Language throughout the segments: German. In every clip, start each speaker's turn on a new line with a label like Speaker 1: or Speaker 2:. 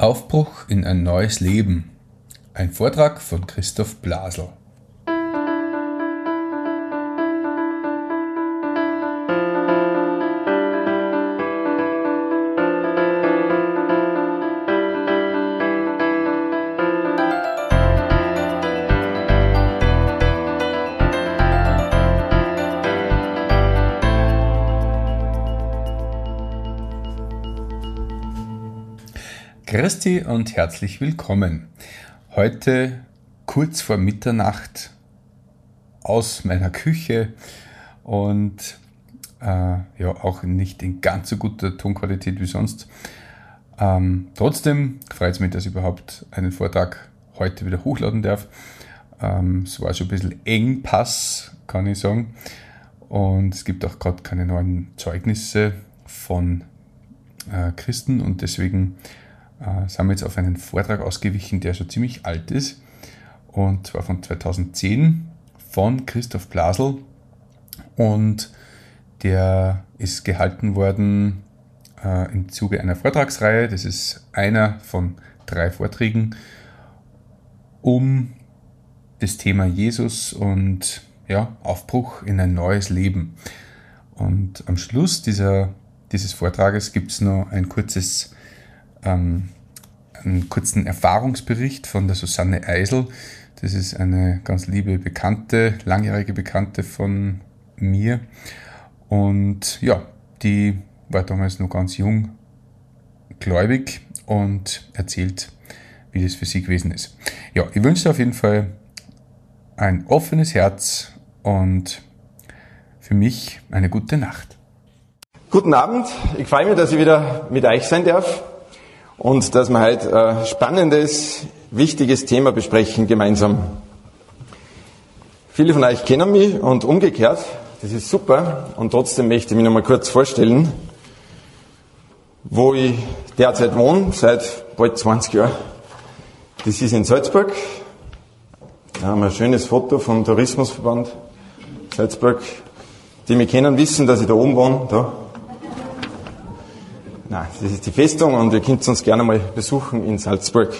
Speaker 1: Aufbruch in ein neues Leben. Ein Vortrag von Christoph Blasel. Christi und herzlich willkommen. Heute kurz vor Mitternacht aus meiner Küche und äh, ja auch nicht in ganz so guter Tonqualität wie sonst. Ähm, trotzdem freut es mich, dass ich überhaupt einen Vortrag heute wieder hochladen darf. Ähm, es war schon ein bisschen Engpass, kann ich sagen. Und es gibt auch gerade keine neuen Zeugnisse von äh, Christen und deswegen äh, sind wir jetzt auf einen Vortrag ausgewichen, der schon ziemlich alt ist. Und zwar von 2010 von Christoph Blasel. Und der ist gehalten worden äh, im Zuge einer Vortragsreihe. Das ist einer von drei Vorträgen um das Thema Jesus und ja, Aufbruch in ein neues Leben. Und am Schluss dieser, dieses Vortrages gibt es noch ein kurzes ähm, einen kurzen Erfahrungsbericht von der Susanne Eisel. Das ist eine ganz liebe Bekannte, langjährige Bekannte von mir. Und ja, die war damals noch ganz jung, gläubig und erzählt, wie das für sie gewesen ist. Ja, ich wünsche dir auf jeden Fall ein offenes Herz und für mich eine gute Nacht.
Speaker 2: Guten Abend, ich freue mich, dass ich wieder mit euch sein darf und dass wir heute ein spannendes, wichtiges Thema besprechen gemeinsam. Viele von euch kennen mich und umgekehrt, das ist super und trotzdem möchte ich mich noch mal kurz vorstellen, wo ich derzeit wohne, seit bald 20 Jahren. Das ist in Salzburg. Da haben wir ein schönes Foto vom Tourismusverband Salzburg. Die mich kennen, wissen, dass ich da oben wohne, da. Nein, das ist die Festung und ihr könnt uns gerne mal besuchen in Salzburg.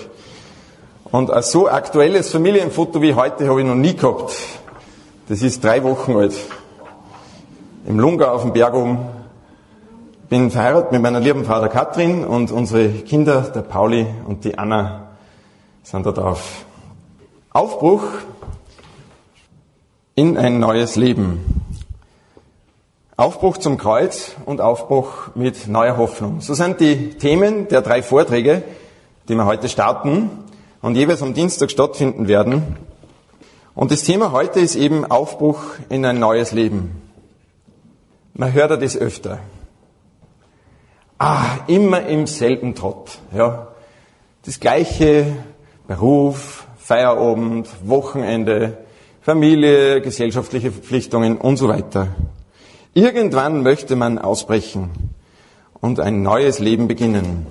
Speaker 2: Und ein so aktuelles Familienfoto wie heute habe ich noch nie gehabt. Das ist drei Wochen alt. Im Lungau auf dem Berg oben. Bin verheiratet mit meiner lieben Frau der Katrin und unsere Kinder, der Pauli und die Anna, sind da drauf. Aufbruch in ein neues Leben. Aufbruch zum Kreuz und Aufbruch mit neuer Hoffnung. So sind die Themen der drei Vorträge, die wir heute starten und jeweils am Dienstag stattfinden werden. Und das Thema heute ist eben Aufbruch in ein neues Leben. Man hört ja das öfter. Ah, immer im selben Trott, ja. Das gleiche Beruf, Feierabend, Wochenende, Familie, gesellschaftliche Verpflichtungen und so weiter. Irgendwann möchte man ausbrechen und ein neues Leben beginnen.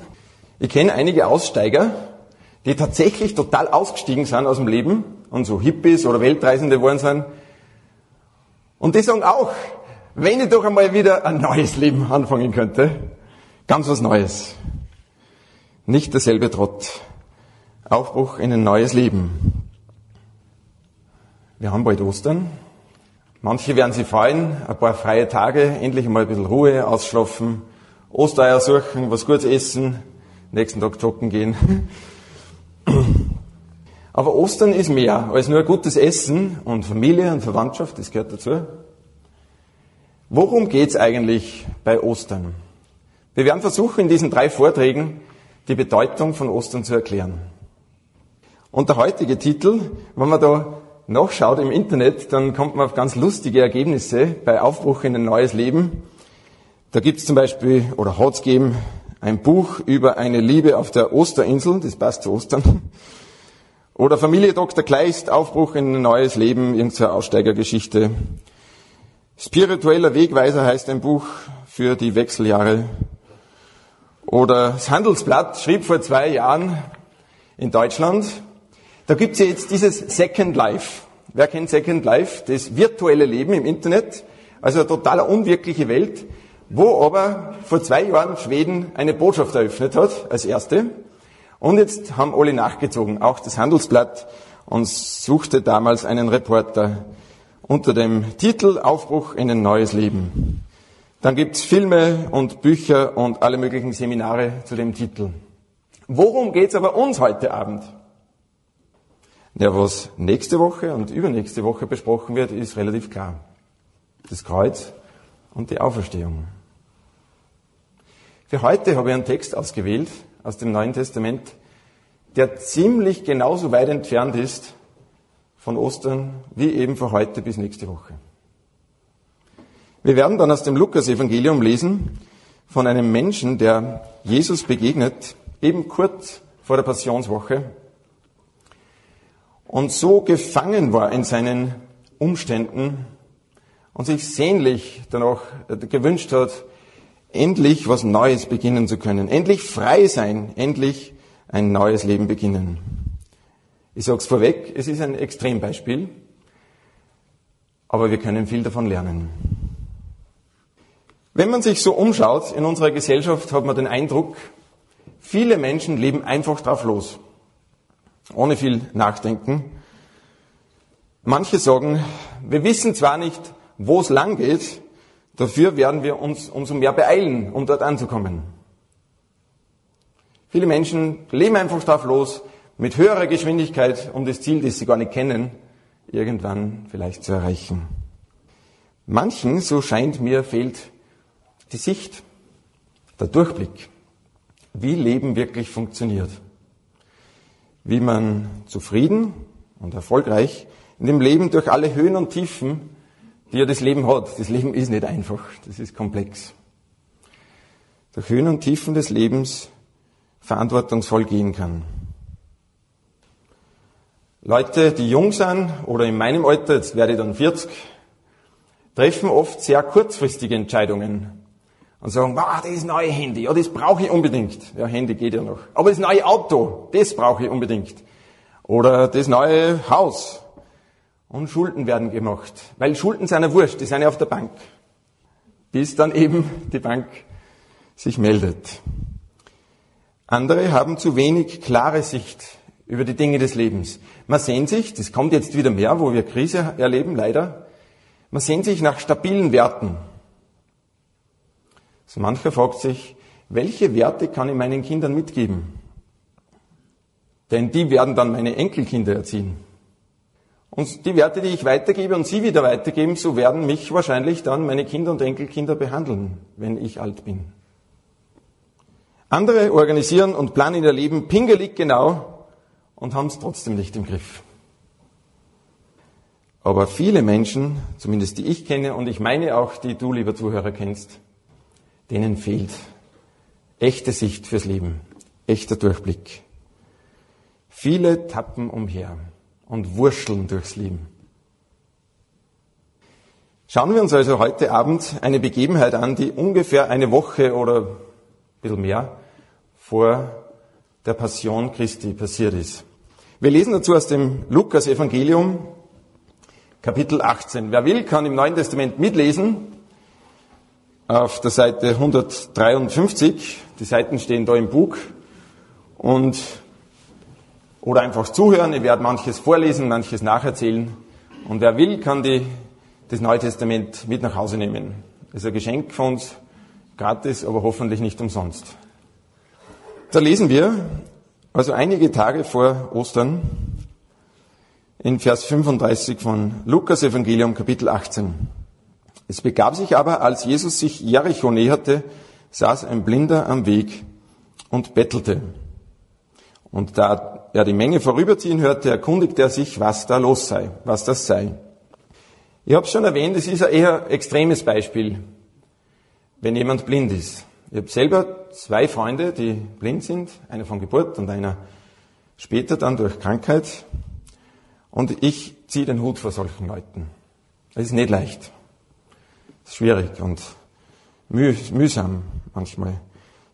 Speaker 2: Ich kenne einige Aussteiger, die tatsächlich total ausgestiegen sind aus dem Leben und so Hippies oder Weltreisende geworden sind. Und die sagen auch, wenn ich doch einmal wieder ein neues Leben anfangen könnte, ganz was Neues. Nicht derselbe Trott. Aufbruch in ein neues Leben. Wir haben bald Ostern. Manche werden sich freuen, ein paar freie Tage, endlich mal ein bisschen Ruhe, ausschlafen, Ostereier suchen, was Gutes essen, nächsten Tag joggen gehen. Aber Ostern ist mehr als nur gutes Essen und Familie und Verwandtschaft, das gehört dazu. Worum geht's eigentlich bei Ostern? Wir werden versuchen, in diesen drei Vorträgen die Bedeutung von Ostern zu erklären. Und der heutige Titel, wenn man da nachschaut im Internet, dann kommt man auf ganz lustige Ergebnisse bei Aufbruch in ein neues Leben. Da gibt es zum Beispiel, oder hat es gegeben, ein Buch über eine Liebe auf der Osterinsel, das passt zu Ostern. Oder Familie Dr. Kleist, Aufbruch in ein neues Leben, irgendeine Aussteigergeschichte. Spiritueller Wegweiser heißt ein Buch für die Wechseljahre. Oder das Handelsblatt schrieb vor zwei Jahren in Deutschland, da gibt's ja jetzt dieses Second Life. Wer kennt Second Life? Das virtuelle Leben im Internet, also eine total unwirkliche Welt, wo aber vor zwei Jahren Schweden eine Botschaft eröffnet hat, als erste. Und jetzt haben alle nachgezogen, auch das Handelsblatt, und suchte damals einen Reporter unter dem Titel Aufbruch in ein neues Leben. Dann gibt's Filme und Bücher und alle möglichen Seminare zu dem Titel. Worum geht's aber uns heute Abend? Ja, was nächste Woche und übernächste Woche besprochen wird, ist relativ klar. Das Kreuz und die Auferstehung. Für heute habe ich einen Text ausgewählt aus dem Neuen Testament, der ziemlich genauso weit entfernt ist von Ostern wie eben von heute bis nächste Woche. Wir werden dann aus dem Lukas-Evangelium lesen von einem Menschen, der Jesus begegnet, eben kurz vor der Passionswoche und so gefangen war in seinen Umständen und sich sehnlich danach gewünscht hat, endlich was Neues beginnen zu können, endlich frei sein, endlich ein neues Leben beginnen. Ich sage es vorweg, es ist ein Extrembeispiel, aber wir können viel davon lernen. Wenn man sich so umschaut in unserer Gesellschaft, hat man den Eindruck, viele Menschen leben einfach drauf los ohne viel Nachdenken. Manche sagen, wir wissen zwar nicht, wo es lang geht, dafür werden wir uns umso mehr beeilen, um dort anzukommen. Viele Menschen leben einfach drauf los, mit höherer Geschwindigkeit, um das Ziel, das sie gar nicht kennen, irgendwann vielleicht zu erreichen. Manchen, so scheint mir, fehlt die Sicht, der Durchblick, wie Leben wirklich funktioniert wie man zufrieden und erfolgreich in dem Leben durch alle Höhen und Tiefen, die ja das Leben hat. Das Leben ist nicht einfach, das ist komplex. Durch Höhen und Tiefen des Lebens verantwortungsvoll gehen kann. Leute, die jung sind oder in meinem Alter, jetzt werde ich dann 40, treffen oft sehr kurzfristige Entscheidungen und sagen, wow, das neue Handy, ja, das brauche ich unbedingt. Ja, Handy geht ja noch. Aber das neue Auto, das brauche ich unbedingt. Oder das neue Haus. Und Schulden werden gemacht. Weil Schulden sind ja wurscht, die sind ja auf der Bank. Bis dann eben die Bank sich meldet. Andere haben zu wenig klare Sicht über die Dinge des Lebens. Man sehnt sich, das kommt jetzt wieder mehr, wo wir Krise erleben, leider, man sehnt sich nach stabilen Werten, so mancher fragt sich, welche Werte kann ich meinen Kindern mitgeben? Denn die werden dann meine Enkelkinder erziehen. Und die Werte, die ich weitergebe und sie wieder weitergeben, so werden mich wahrscheinlich dann meine Kinder und Enkelkinder behandeln, wenn ich alt bin. Andere organisieren und planen ihr Leben pingelig genau und haben es trotzdem nicht im Griff. Aber viele Menschen, zumindest die ich kenne und ich meine auch, die du, lieber Zuhörer, kennst, denen fehlt echte Sicht fürs Leben, echter Durchblick. Viele tappen umher und wurscheln durchs Leben. Schauen wir uns also heute Abend eine Begebenheit an, die ungefähr eine Woche oder ein bisschen mehr vor der Passion Christi passiert ist. Wir lesen dazu aus dem Lukas Evangelium, Kapitel 18. Wer will, kann im Neuen Testament mitlesen auf der Seite 153. Die Seiten stehen da im Buch. Und, oder einfach zuhören. Ich werde manches vorlesen, manches nacherzählen. Und wer will, kann die, das Neue Testament mit nach Hause nehmen. Das ist ein Geschenk von uns. Gratis, aber hoffentlich nicht umsonst. Da lesen wir, also einige Tage vor Ostern, in Vers 35 von Lukas Evangelium Kapitel 18. Es begab sich aber, als Jesus sich Jericho näherte, saß ein Blinder am Weg und bettelte. Und da er die Menge vorüberziehen hörte, erkundigte er sich, was da los sei, was das sei. Ich habe schon erwähnt, es ist ein eher extremes Beispiel, wenn jemand blind ist. Ich habe selber zwei Freunde, die blind sind, einer von Geburt und einer später dann durch Krankheit. Und ich ziehe den Hut vor solchen Leuten. Es ist nicht leicht schwierig und mühsam manchmal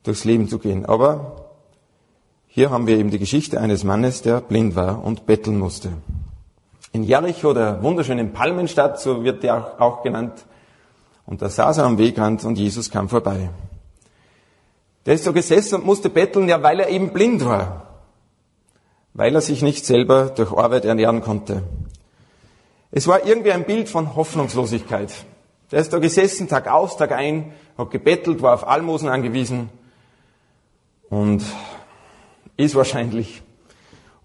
Speaker 2: durchs Leben zu gehen. Aber hier haben wir eben die Geschichte eines Mannes, der blind war und betteln musste. In Jericho, der wunderschönen Palmenstadt, so wird der auch genannt, und da saß er am Wegrand und Jesus kam vorbei. Der ist so gesessen und musste betteln, ja, weil er eben blind war. weil er sich nicht selber durch Arbeit ernähren konnte. Es war irgendwie ein Bild von Hoffnungslosigkeit. Der ist da gesessen, Tag aus, Tag ein, hat gebettelt, war auf Almosen angewiesen und ist wahrscheinlich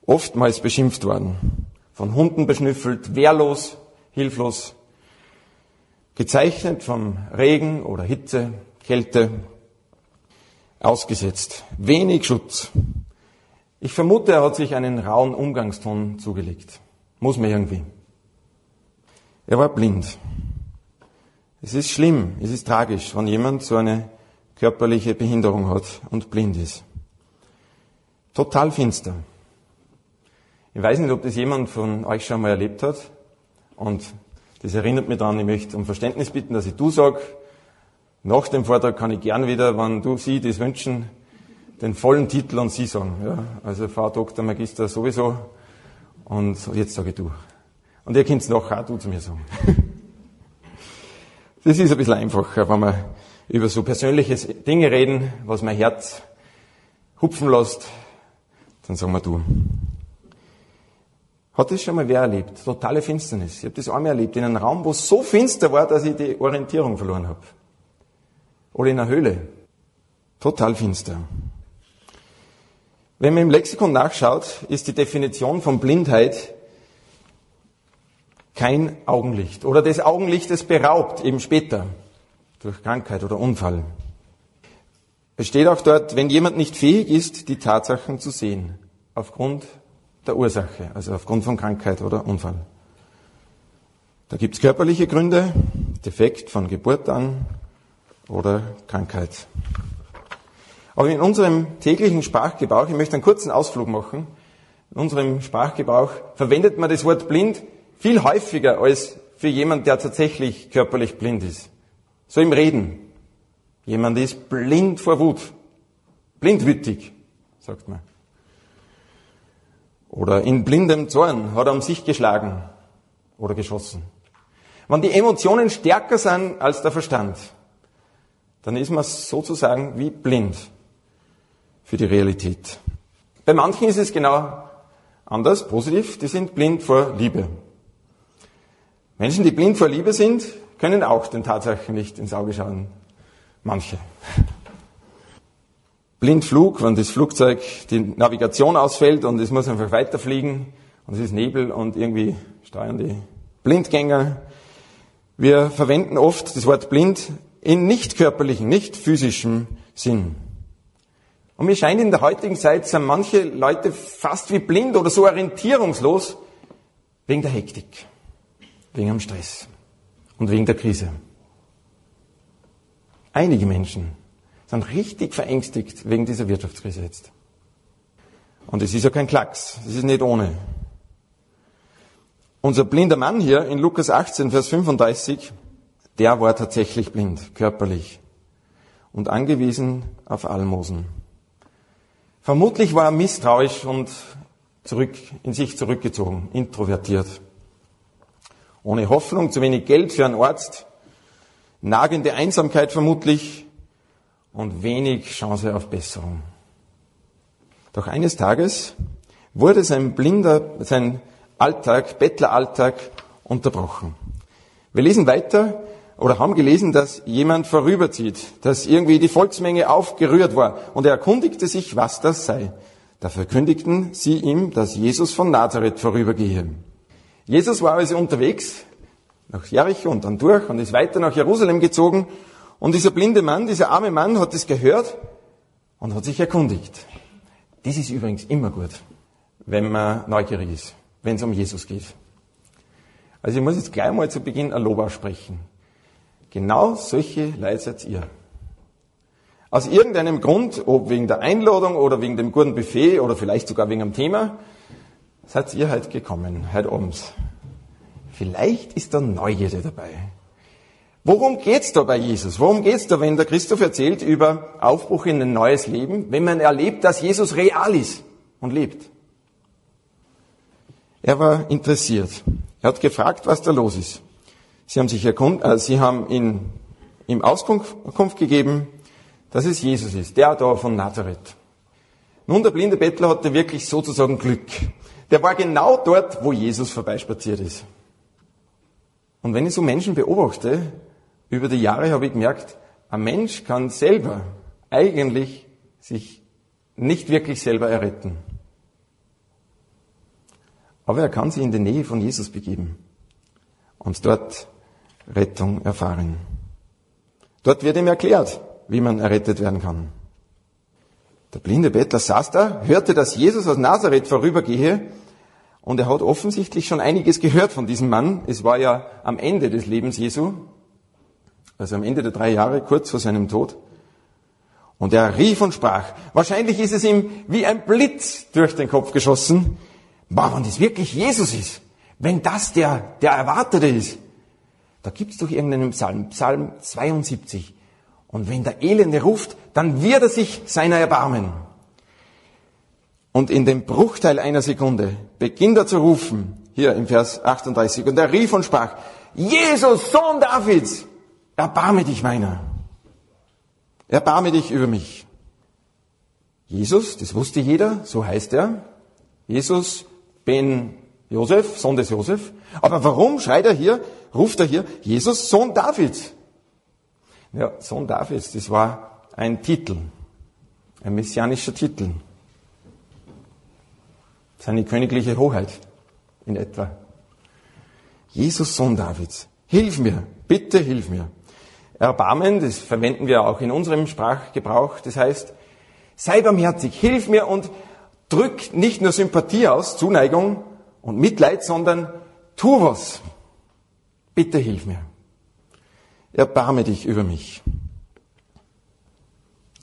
Speaker 2: oftmals beschimpft worden. Von Hunden beschnüffelt, wehrlos, hilflos, gezeichnet vom Regen oder Hitze, Kälte, ausgesetzt. Wenig Schutz. Ich vermute, er hat sich einen rauen Umgangston zugelegt. Muss man irgendwie. Er war blind. Es ist schlimm, es ist tragisch, wenn jemand so eine körperliche Behinderung hat und blind ist. Total finster. Ich weiß nicht, ob das jemand von euch schon mal erlebt hat. Und das erinnert mich daran, ich möchte um Verständnis bitten, dass ich du sag. Nach dem Vortrag kann ich gern wieder, wenn du sie das wünschen, den vollen Titel und sie sagen. Ja, also Frau Dr. Magister sowieso. Und jetzt sage ich du. Und ihr könnt es nachher auch du zu mir sagen. Das ist ein bisschen einfacher, wenn wir über so persönliche Dinge reden, was mein Herz hupfen lässt, dann sagen wir du. Hat das schon mal wer erlebt? Totale Finsternis. Ich habe das einmal erlebt, in einem Raum, wo es so finster war, dass ich die Orientierung verloren habe. Oder in einer Höhle. Total finster. Wenn man im Lexikon nachschaut, ist die Definition von Blindheit kein Augenlicht oder des Augenlichtes beraubt, eben später, durch Krankheit oder Unfall. Es steht auch dort, wenn jemand nicht fähig ist, die Tatsachen zu sehen, aufgrund der Ursache, also aufgrund von Krankheit oder Unfall. Da gibt es körperliche Gründe, Defekt von Geburt an oder Krankheit. Aber in unserem täglichen Sprachgebrauch, ich möchte einen kurzen Ausflug machen, in unserem Sprachgebrauch verwendet man das Wort blind viel häufiger als für jemand, der tatsächlich körperlich blind ist. So im Reden. Jemand ist blind vor Wut. Blindwütig, sagt man. Oder in blindem Zorn hat er um sich geschlagen oder geschossen. Wenn die Emotionen stärker sind als der Verstand, dann ist man sozusagen wie blind für die Realität. Bei manchen ist es genau anders, positiv, die sind blind vor Liebe. Menschen, die blind vor Liebe sind, können auch den Tatsachen nicht ins Auge schauen. Manche. Blindflug, wenn das Flugzeug die Navigation ausfällt und es muss einfach weiterfliegen und es ist Nebel und irgendwie steuern die Blindgänger. Wir verwenden oft das Wort blind in nicht körperlichen, nicht physischem Sinn. Und mir scheint in der heutigen Zeit sind manche Leute fast wie blind oder so orientierungslos wegen der Hektik, wegen dem Stress und wegen der Krise. Einige Menschen sind richtig verängstigt wegen dieser Wirtschaftskrise jetzt. Und es ist ja kein Klacks, es ist nicht ohne. Unser blinder Mann hier in Lukas 18, Vers 35, der war tatsächlich blind, körperlich und angewiesen auf Almosen. Vermutlich war er misstrauisch und zurück, in sich zurückgezogen, introvertiert. Ohne Hoffnung, zu wenig Geld für einen Arzt, nagende Einsamkeit vermutlich und wenig Chance auf Besserung. Doch eines Tages wurde sein blinder, sein Alltag, Bettleralltag unterbrochen. Wir lesen weiter oder haben gelesen, dass jemand vorüberzieht, dass irgendwie die Volksmenge aufgerührt war und er erkundigte sich, was das sei. Da verkündigten sie ihm, dass Jesus von Nazareth vorübergehe. Jesus war also unterwegs nach Jericho und dann durch und ist weiter nach Jerusalem gezogen und dieser blinde Mann, dieser arme Mann hat es gehört und hat sich erkundigt. Das ist übrigens immer gut, wenn man neugierig ist, wenn es um Jesus geht. Also ich muss jetzt gleich mal zu Beginn ein Lob aussprechen. Genau solche Leute seid ihr. Aus irgendeinem Grund, ob wegen der Einladung oder wegen dem guten Buffet oder vielleicht sogar wegen dem Thema, seid ihr heute gekommen, heute abends. Vielleicht ist da Neugierde dabei. Worum geht's da bei Jesus? Worum geht's da, wenn der Christoph erzählt über Aufbruch in ein neues Leben, wenn man erlebt, dass Jesus real ist und lebt? Er war interessiert. Er hat gefragt, was da los ist. Sie haben sich erkund, äh, sie haben ihn, ihm Auskunft gegeben, dass es Jesus ist, der da von Nazareth. Nun, der blinde Bettler hatte wirklich sozusagen Glück. Der war genau dort, wo Jesus vorbeispaziert ist. Und wenn ich so Menschen beobachte, über die Jahre habe ich gemerkt, ein Mensch kann selber eigentlich sich nicht wirklich selber erretten. Aber er kann sich in die Nähe von Jesus begeben und dort Rettung erfahren. Dort wird ihm erklärt, wie man errettet werden kann. Der blinde Bettler saß da, hörte, dass Jesus aus Nazareth vorübergehe und er hat offensichtlich schon einiges gehört von diesem Mann. Es war ja am Ende des Lebens Jesu, also am Ende der drei Jahre, kurz vor seinem Tod. Und er rief und sprach, wahrscheinlich ist es ihm wie ein Blitz durch den Kopf geschossen, boah, wenn das wirklich Jesus ist, wenn das der, der Erwartete ist, da gibt's doch irgendeinen Psalm, Psalm 72. Und wenn der Elende ruft, dann wird er sich seiner erbarmen. Und in dem Bruchteil einer Sekunde beginnt er zu rufen, hier im Vers 38, und er rief und sprach, Jesus, Sohn Davids, erbarme dich meiner. Erbarme dich über mich. Jesus, das wusste jeder, so heißt er. Jesus ben Josef, Sohn des Josef. Aber warum schreit er hier, ruft er hier, Jesus, Sohn Davids? Ja, Sohn Davids, das war ein Titel, ein messianischer Titel. Seine königliche Hoheit in etwa. Jesus, Sohn Davids, hilf mir, bitte hilf mir. Erbarmen, das verwenden wir auch in unserem Sprachgebrauch, das heißt, sei barmherzig, hilf mir und drück nicht nur Sympathie aus, Zuneigung und Mitleid, sondern tu was. Bitte hilf mir erbarme dich über mich.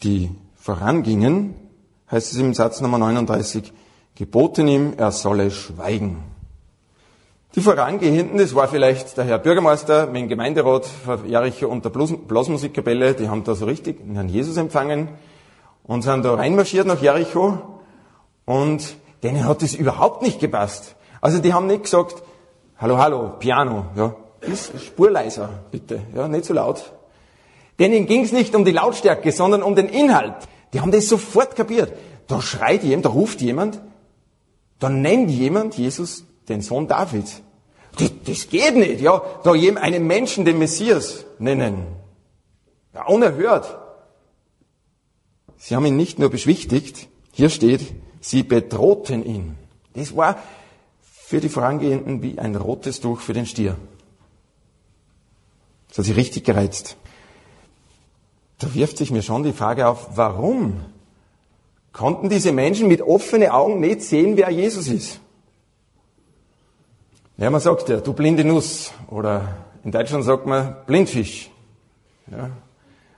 Speaker 2: Die vorangingen, heißt es im Satz Nummer 39, geboten ihm, er solle schweigen. Die Vorangehenden, das war vielleicht der Herr Bürgermeister mit dem Gemeinderat Jericho und der Blasmusikkapelle, die haben da so richtig den Herrn Jesus empfangen und sind da reinmarschiert nach Jericho und denen hat das überhaupt nicht gepasst. Also die haben nicht gesagt, hallo, hallo, Piano, ja, ist spurleiser, bitte, ja, nicht so laut. Denen ging es nicht um die Lautstärke, sondern um den Inhalt. Die haben das sofort kapiert. Da schreit jemand, da ruft jemand, da nennt jemand Jesus den Sohn Davids. Das, das geht nicht, ja, da einen Menschen den Messias nennen. Ja, unerhört. Sie haben ihn nicht nur beschwichtigt, hier steht, sie bedrohten ihn. Das war für die Vorangehenden wie ein rotes Tuch für den Stier. Das hat sich richtig gereizt. Da wirft sich mir schon die Frage auf, warum konnten diese Menschen mit offenen Augen nicht sehen, wer Jesus ist? Ja, man sagt ja, du blinde Nuss. Oder in Deutschland sagt man Blindfisch. Ja.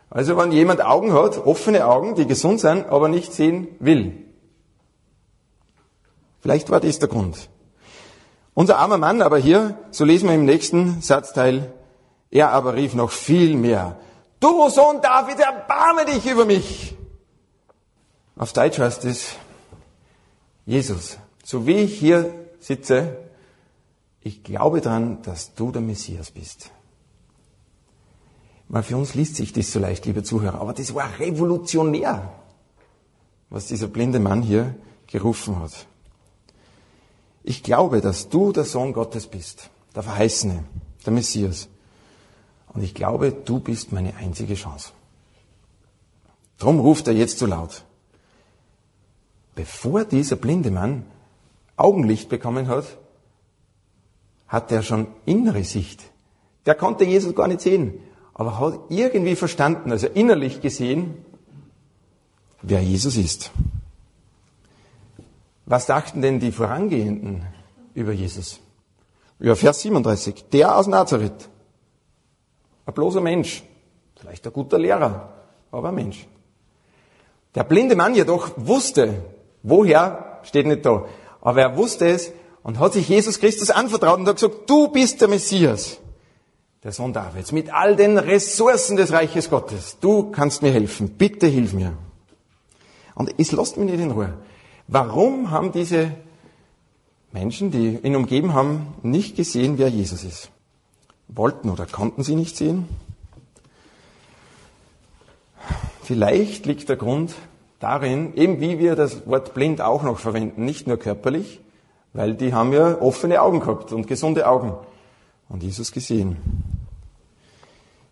Speaker 2: Also wenn jemand Augen hat, offene Augen, die gesund sind, aber nicht sehen will. Vielleicht war das der Grund. Unser armer Mann aber hier, so lesen wir im nächsten Satzteil, er aber rief noch viel mehr, du Sohn David, erbarme dich über mich. Auf Deutsch heißt es, Jesus, so wie ich hier sitze, ich glaube daran, dass du der Messias bist. Weil für uns liest sich das so leicht, liebe Zuhörer, aber das war revolutionär, was dieser blinde Mann hier gerufen hat. Ich glaube, dass du der Sohn Gottes bist, der Verheißene, der Messias. Und ich glaube, du bist meine einzige Chance. Drum ruft er jetzt so laut. Bevor dieser blinde Mann Augenlicht bekommen hat, hat er schon innere Sicht. Der konnte Jesus gar nicht sehen, aber hat irgendwie verstanden, also innerlich gesehen, wer Jesus ist. Was dachten denn die Vorangehenden über Jesus? Ja, Vers 37. Der aus Nazareth, ein bloßer Mensch. Vielleicht ein guter Lehrer, aber ein Mensch. Der blinde Mann jedoch wusste, woher, steht nicht da, aber er wusste es und hat sich Jesus Christus anvertraut und hat gesagt, du bist der Messias, der Sohn Davids, mit all den Ressourcen des Reiches Gottes. Du kannst mir helfen, bitte hilf mir. Und es lässt mich nicht in Ruhe. Warum haben diese Menschen, die ihn umgeben haben, nicht gesehen, wer Jesus ist? wollten oder konnten sie nicht sehen. Vielleicht liegt der Grund darin, eben wie wir das Wort blind auch noch verwenden, nicht nur körperlich, weil die haben ja offene Augen gehabt und gesunde Augen und Jesus gesehen.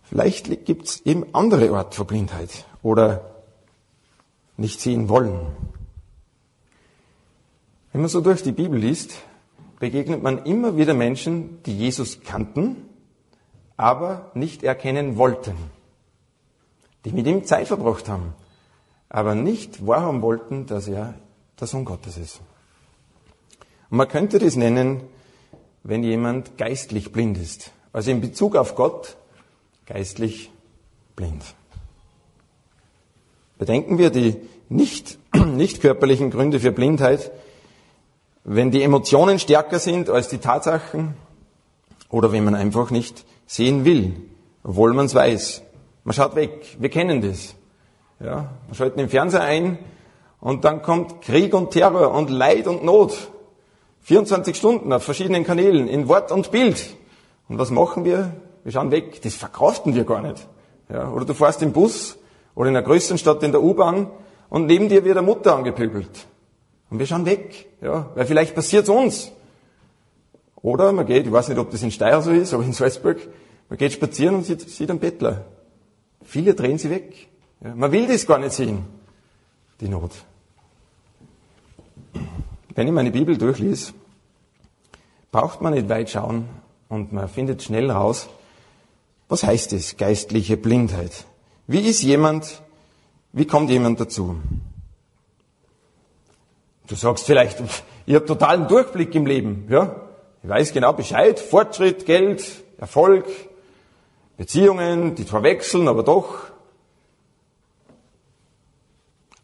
Speaker 2: Vielleicht gibt es eben andere Art von Blindheit oder nicht sehen wollen. Wenn man so durch die Bibel liest, begegnet man immer wieder Menschen, die Jesus kannten, aber nicht erkennen wollten. Die mit ihm Zeit verbracht haben, aber nicht wahrhaben wollten, dass er der Sohn Gottes ist. Und man könnte das nennen, wenn jemand geistlich blind ist. Also in Bezug auf Gott geistlich blind. Bedenken wir die nicht, nicht körperlichen Gründe für Blindheit, wenn die Emotionen stärker sind als die Tatsachen oder wenn man einfach nicht sehen will, obwohl man es weiß. Man schaut weg. Wir kennen das. Ja, man schaltet den Fernseher ein und dann kommt Krieg und Terror und Leid und Not. 24 Stunden auf verschiedenen Kanälen, in Wort und Bild. Und was machen wir? Wir schauen weg. Das verkraften wir gar nicht. Ja, oder du fährst im Bus oder in einer größeren Stadt in der U-Bahn und neben dir wird eine Mutter angepöbelt. Und wir schauen weg. Ja, weil vielleicht passiert's uns. Oder man geht, ich weiß nicht, ob das in Steyr so ist, aber in Salzburg, man geht spazieren und sieht, sieht einen Bettler. Viele drehen sie weg. Ja, man will das gar nicht sehen, die Not. Wenn ich meine Bibel durchlese, braucht man nicht weit schauen und man findet schnell raus, was heißt es, geistliche Blindheit? Wie ist jemand, wie kommt jemand dazu? Du sagst vielleicht, ich habe totalen Durchblick im Leben, ja? Ich weiß genau Bescheid, Fortschritt, Geld, Erfolg, Beziehungen, die zwar wechseln, aber doch.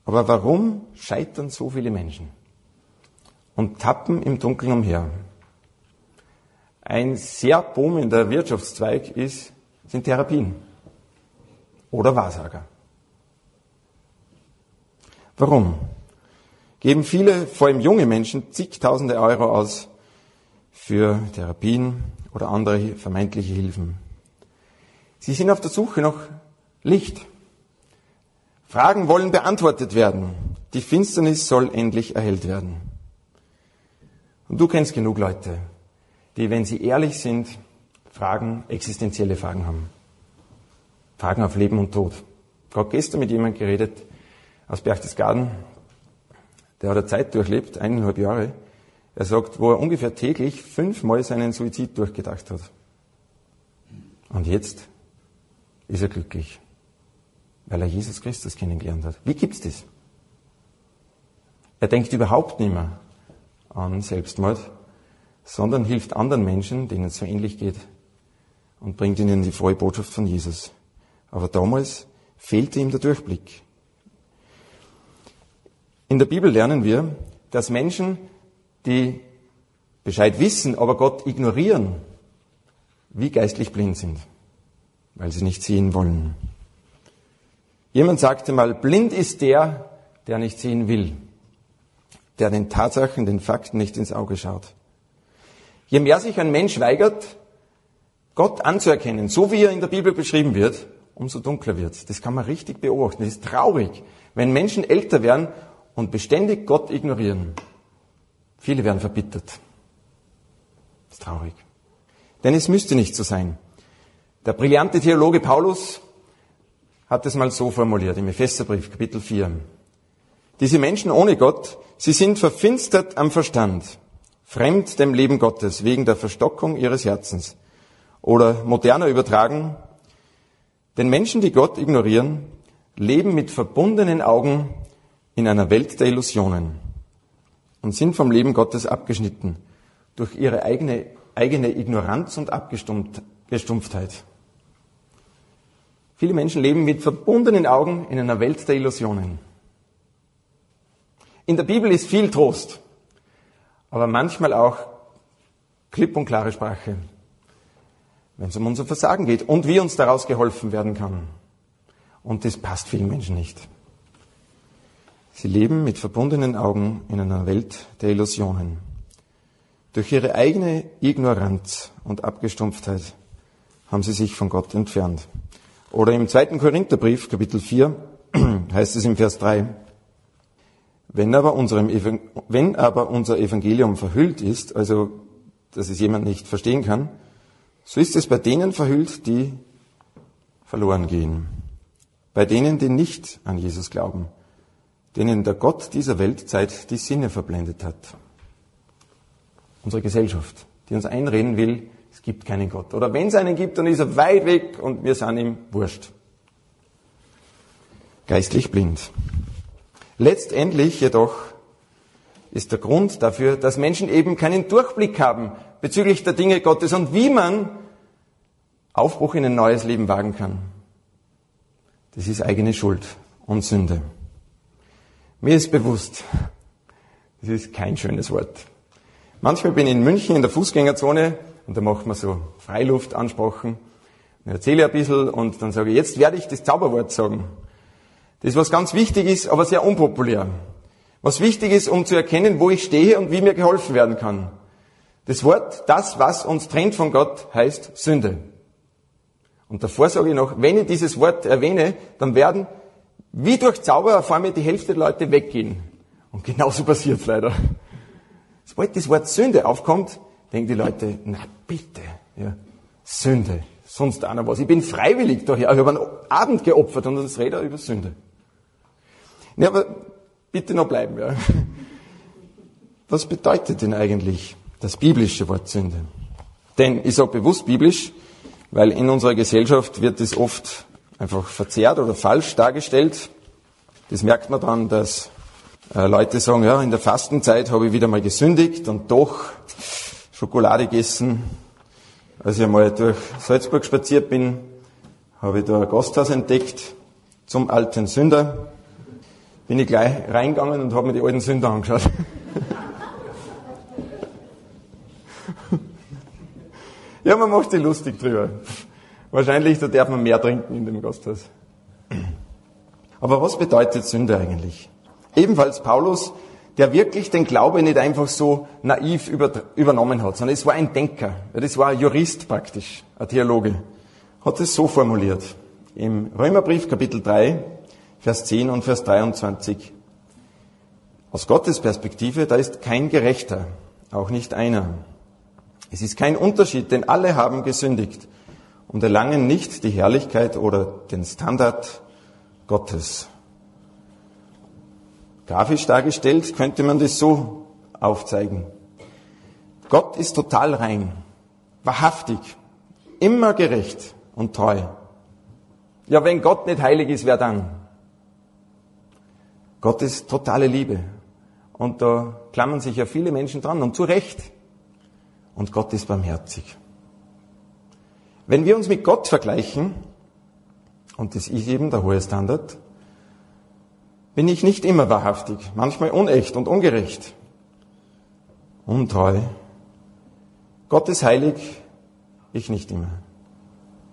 Speaker 2: Aber warum scheitern so viele Menschen und tappen im Dunkeln umher? Ein sehr boomender Wirtschaftszweig ist, sind Therapien oder Wahrsager. Warum? Geben viele, vor allem junge Menschen, zigtausende Euro aus für Therapien oder andere vermeintliche Hilfen. Sie sind auf der Suche nach Licht. Fragen wollen beantwortet werden. Die Finsternis soll endlich erhellt werden. Und du kennst genug Leute, die, wenn sie ehrlich sind, Fragen, existenzielle Fragen haben. Fragen auf Leben und Tod. Gerade gestern mit jemandem geredet aus Berchtesgaden, der hat eine Zeit durchlebt, eineinhalb Jahre. Er sagt, wo er ungefähr täglich fünfmal seinen Suizid durchgedacht hat. Und jetzt ist er glücklich, weil er Jesus Christus kennengelernt hat. Wie gibt's das? Er denkt überhaupt nicht mehr an Selbstmord, sondern hilft anderen Menschen, denen es so ähnlich geht, und bringt ihnen die frohe Botschaft von Jesus. Aber damals fehlte ihm der Durchblick. In der Bibel lernen wir, dass Menschen, die Bescheid wissen, aber Gott ignorieren, wie geistlich blind sind, weil sie nicht sehen wollen. Jemand sagte mal, blind ist der, der nicht sehen will, der den Tatsachen, den Fakten nicht ins Auge schaut. Je mehr sich ein Mensch weigert, Gott anzuerkennen, so wie er in der Bibel beschrieben wird, umso dunkler wird. Das kann man richtig beobachten. Das ist traurig, wenn Menschen älter werden und beständig Gott ignorieren. Viele werden verbittert. Das ist traurig. Denn es müsste nicht so sein. Der brillante Theologe Paulus hat es mal so formuliert im Epheserbrief, Kapitel 4. Diese Menschen ohne Gott, sie sind verfinstert am Verstand, fremd dem Leben Gottes wegen der Verstockung ihres Herzens. Oder moderner übertragen, denn Menschen, die Gott ignorieren, leben mit verbundenen Augen in einer Welt der Illusionen und sind vom Leben Gottes abgeschnitten durch ihre eigene, eigene Ignoranz und Abgestumpftheit. Viele Menschen leben mit verbundenen Augen in einer Welt der Illusionen. In der Bibel ist viel Trost, aber manchmal auch klipp und klare Sprache, wenn es um unser Versagen geht und wie uns daraus geholfen werden kann. Und das passt vielen Menschen nicht. Sie leben mit verbundenen Augen in einer Welt der Illusionen. Durch ihre eigene Ignoranz und Abgestumpftheit haben sie sich von Gott entfernt. Oder im zweiten Korintherbrief, Kapitel 4, heißt es im Vers 3, Wenn aber, unserem, wenn aber unser Evangelium verhüllt ist, also dass es jemand nicht verstehen kann, so ist es bei denen verhüllt, die verloren gehen. Bei denen, die nicht an Jesus glauben, denen der Gott dieser Weltzeit die Sinne verblendet hat. Unsere Gesellschaft, die uns einreden will, gibt keinen Gott. Oder wenn es einen gibt, dann ist er weit weg und wir sind ihm wurscht. Geistlich blind. Letztendlich jedoch ist der Grund dafür, dass Menschen eben keinen Durchblick haben bezüglich der Dinge Gottes und wie man Aufbruch in ein neues Leben wagen kann. Das ist eigene Schuld und Sünde. Mir ist bewusst, das ist kein schönes Wort. Manchmal bin ich in München in der Fußgängerzone und da macht man so Freiluftansprachen. Ich erzähle ein bisschen und dann sage ich, jetzt werde ich das Zauberwort sagen. Das, was ganz wichtig ist, aber sehr unpopulär. Was wichtig ist, um zu erkennen, wo ich stehe und wie mir geholfen werden kann. Das Wort, das, was uns trennt von Gott, heißt Sünde. Und davor sage ich noch, wenn ich dieses Wort erwähne, dann werden wie durch Zauber vor mir die Hälfte der Leute weggehen. Und genauso passiert es leider. Sobald das Wort Sünde aufkommt, denken die Leute, na bitte, ja, Sünde, sonst einer was. Ich bin freiwillig daher, ich habe einen Abend geopfert und das redet über Sünde. Ja, aber bitte noch bleiben, ja. Was bedeutet denn eigentlich das biblische Wort Sünde? Denn ich sage bewusst biblisch, weil in unserer Gesellschaft wird es oft einfach verzerrt oder falsch dargestellt. Das merkt man dann, dass äh, Leute sagen, ja, in der Fastenzeit habe ich wieder mal gesündigt und doch Schokolade gegessen. Als ich einmal durch Salzburg spaziert bin, habe ich da ein Gasthaus entdeckt zum alten Sünder. Bin ich gleich reingegangen und habe mir die alten Sünder angeschaut. Ja, man macht sich lustig drüber. Wahrscheinlich, da darf man mehr trinken in dem Gasthaus. Aber was bedeutet Sünde eigentlich? Ebenfalls Paulus, der wirklich den Glaube nicht einfach so naiv über, übernommen hat, sondern es war ein Denker. Das war ein Jurist praktisch, ein Theologe. Hat es so formuliert. Im Römerbrief Kapitel 3, Vers 10 und Vers 23. Aus Gottes Perspektive, da ist kein Gerechter, auch nicht einer. Es ist kein Unterschied, denn alle haben gesündigt und erlangen nicht die Herrlichkeit oder den Standard Gottes. Grafisch dargestellt könnte man das so aufzeigen. Gott ist total rein, wahrhaftig, immer gerecht und treu. Ja, wenn Gott nicht heilig ist, wer dann? Gott ist totale Liebe. Und da klammern sich ja viele Menschen dran und zu Recht und Gott ist barmherzig. Wenn wir uns mit Gott vergleichen, und das ist eben der hohe Standard, bin ich nicht immer wahrhaftig, manchmal unecht und ungerecht, untreu. Gott ist heilig, ich nicht immer.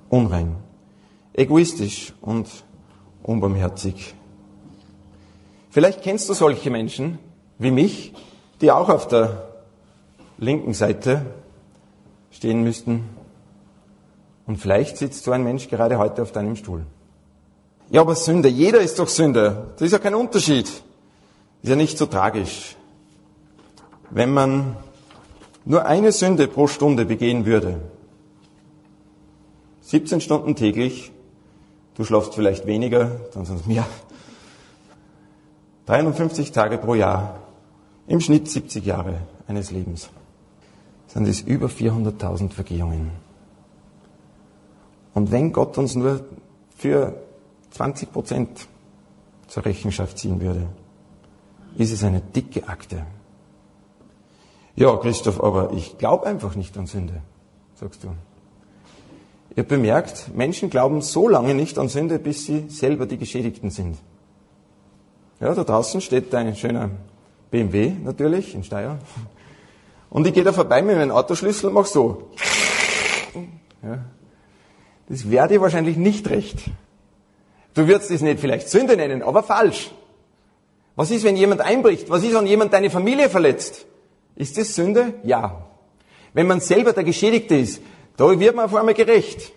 Speaker 2: Unrein, egoistisch und unbarmherzig. Vielleicht kennst du solche Menschen wie mich, die auch auf der linken Seite stehen müssten. Und vielleicht sitzt so ein Mensch gerade heute auf deinem Stuhl. Ja, aber Sünde, jeder ist doch Sünde. Das ist ja kein Unterschied. Ist ja nicht so tragisch. Wenn man nur eine Sünde pro Stunde begehen würde, 17 Stunden täglich, du schlafst vielleicht weniger, dann sind es mehr, 350 Tage pro Jahr, im Schnitt 70 Jahre eines Lebens sind es über 400.000 Vergehungen. Und wenn Gott uns nur für 20 Prozent zur Rechenschaft ziehen würde, ist es eine dicke Akte. Ja, Christoph, aber ich glaube einfach nicht an Sünde, sagst du. Ihr bemerkt, Menschen glauben so lange nicht an Sünde, bis sie selber die Geschädigten sind. Ja, da draußen steht ein schöner BMW natürlich in Steyr. Und ich gehe da vorbei mit meinem Autoschlüssel und mache so. Ja. Das wäre dir wahrscheinlich nicht recht. Du würdest es nicht vielleicht Sünde nennen, aber falsch. Was ist, wenn jemand einbricht? Was ist, wenn jemand deine Familie verletzt? Ist das Sünde? Ja. Wenn man selber der Geschädigte ist, da wird man auf einmal gerecht.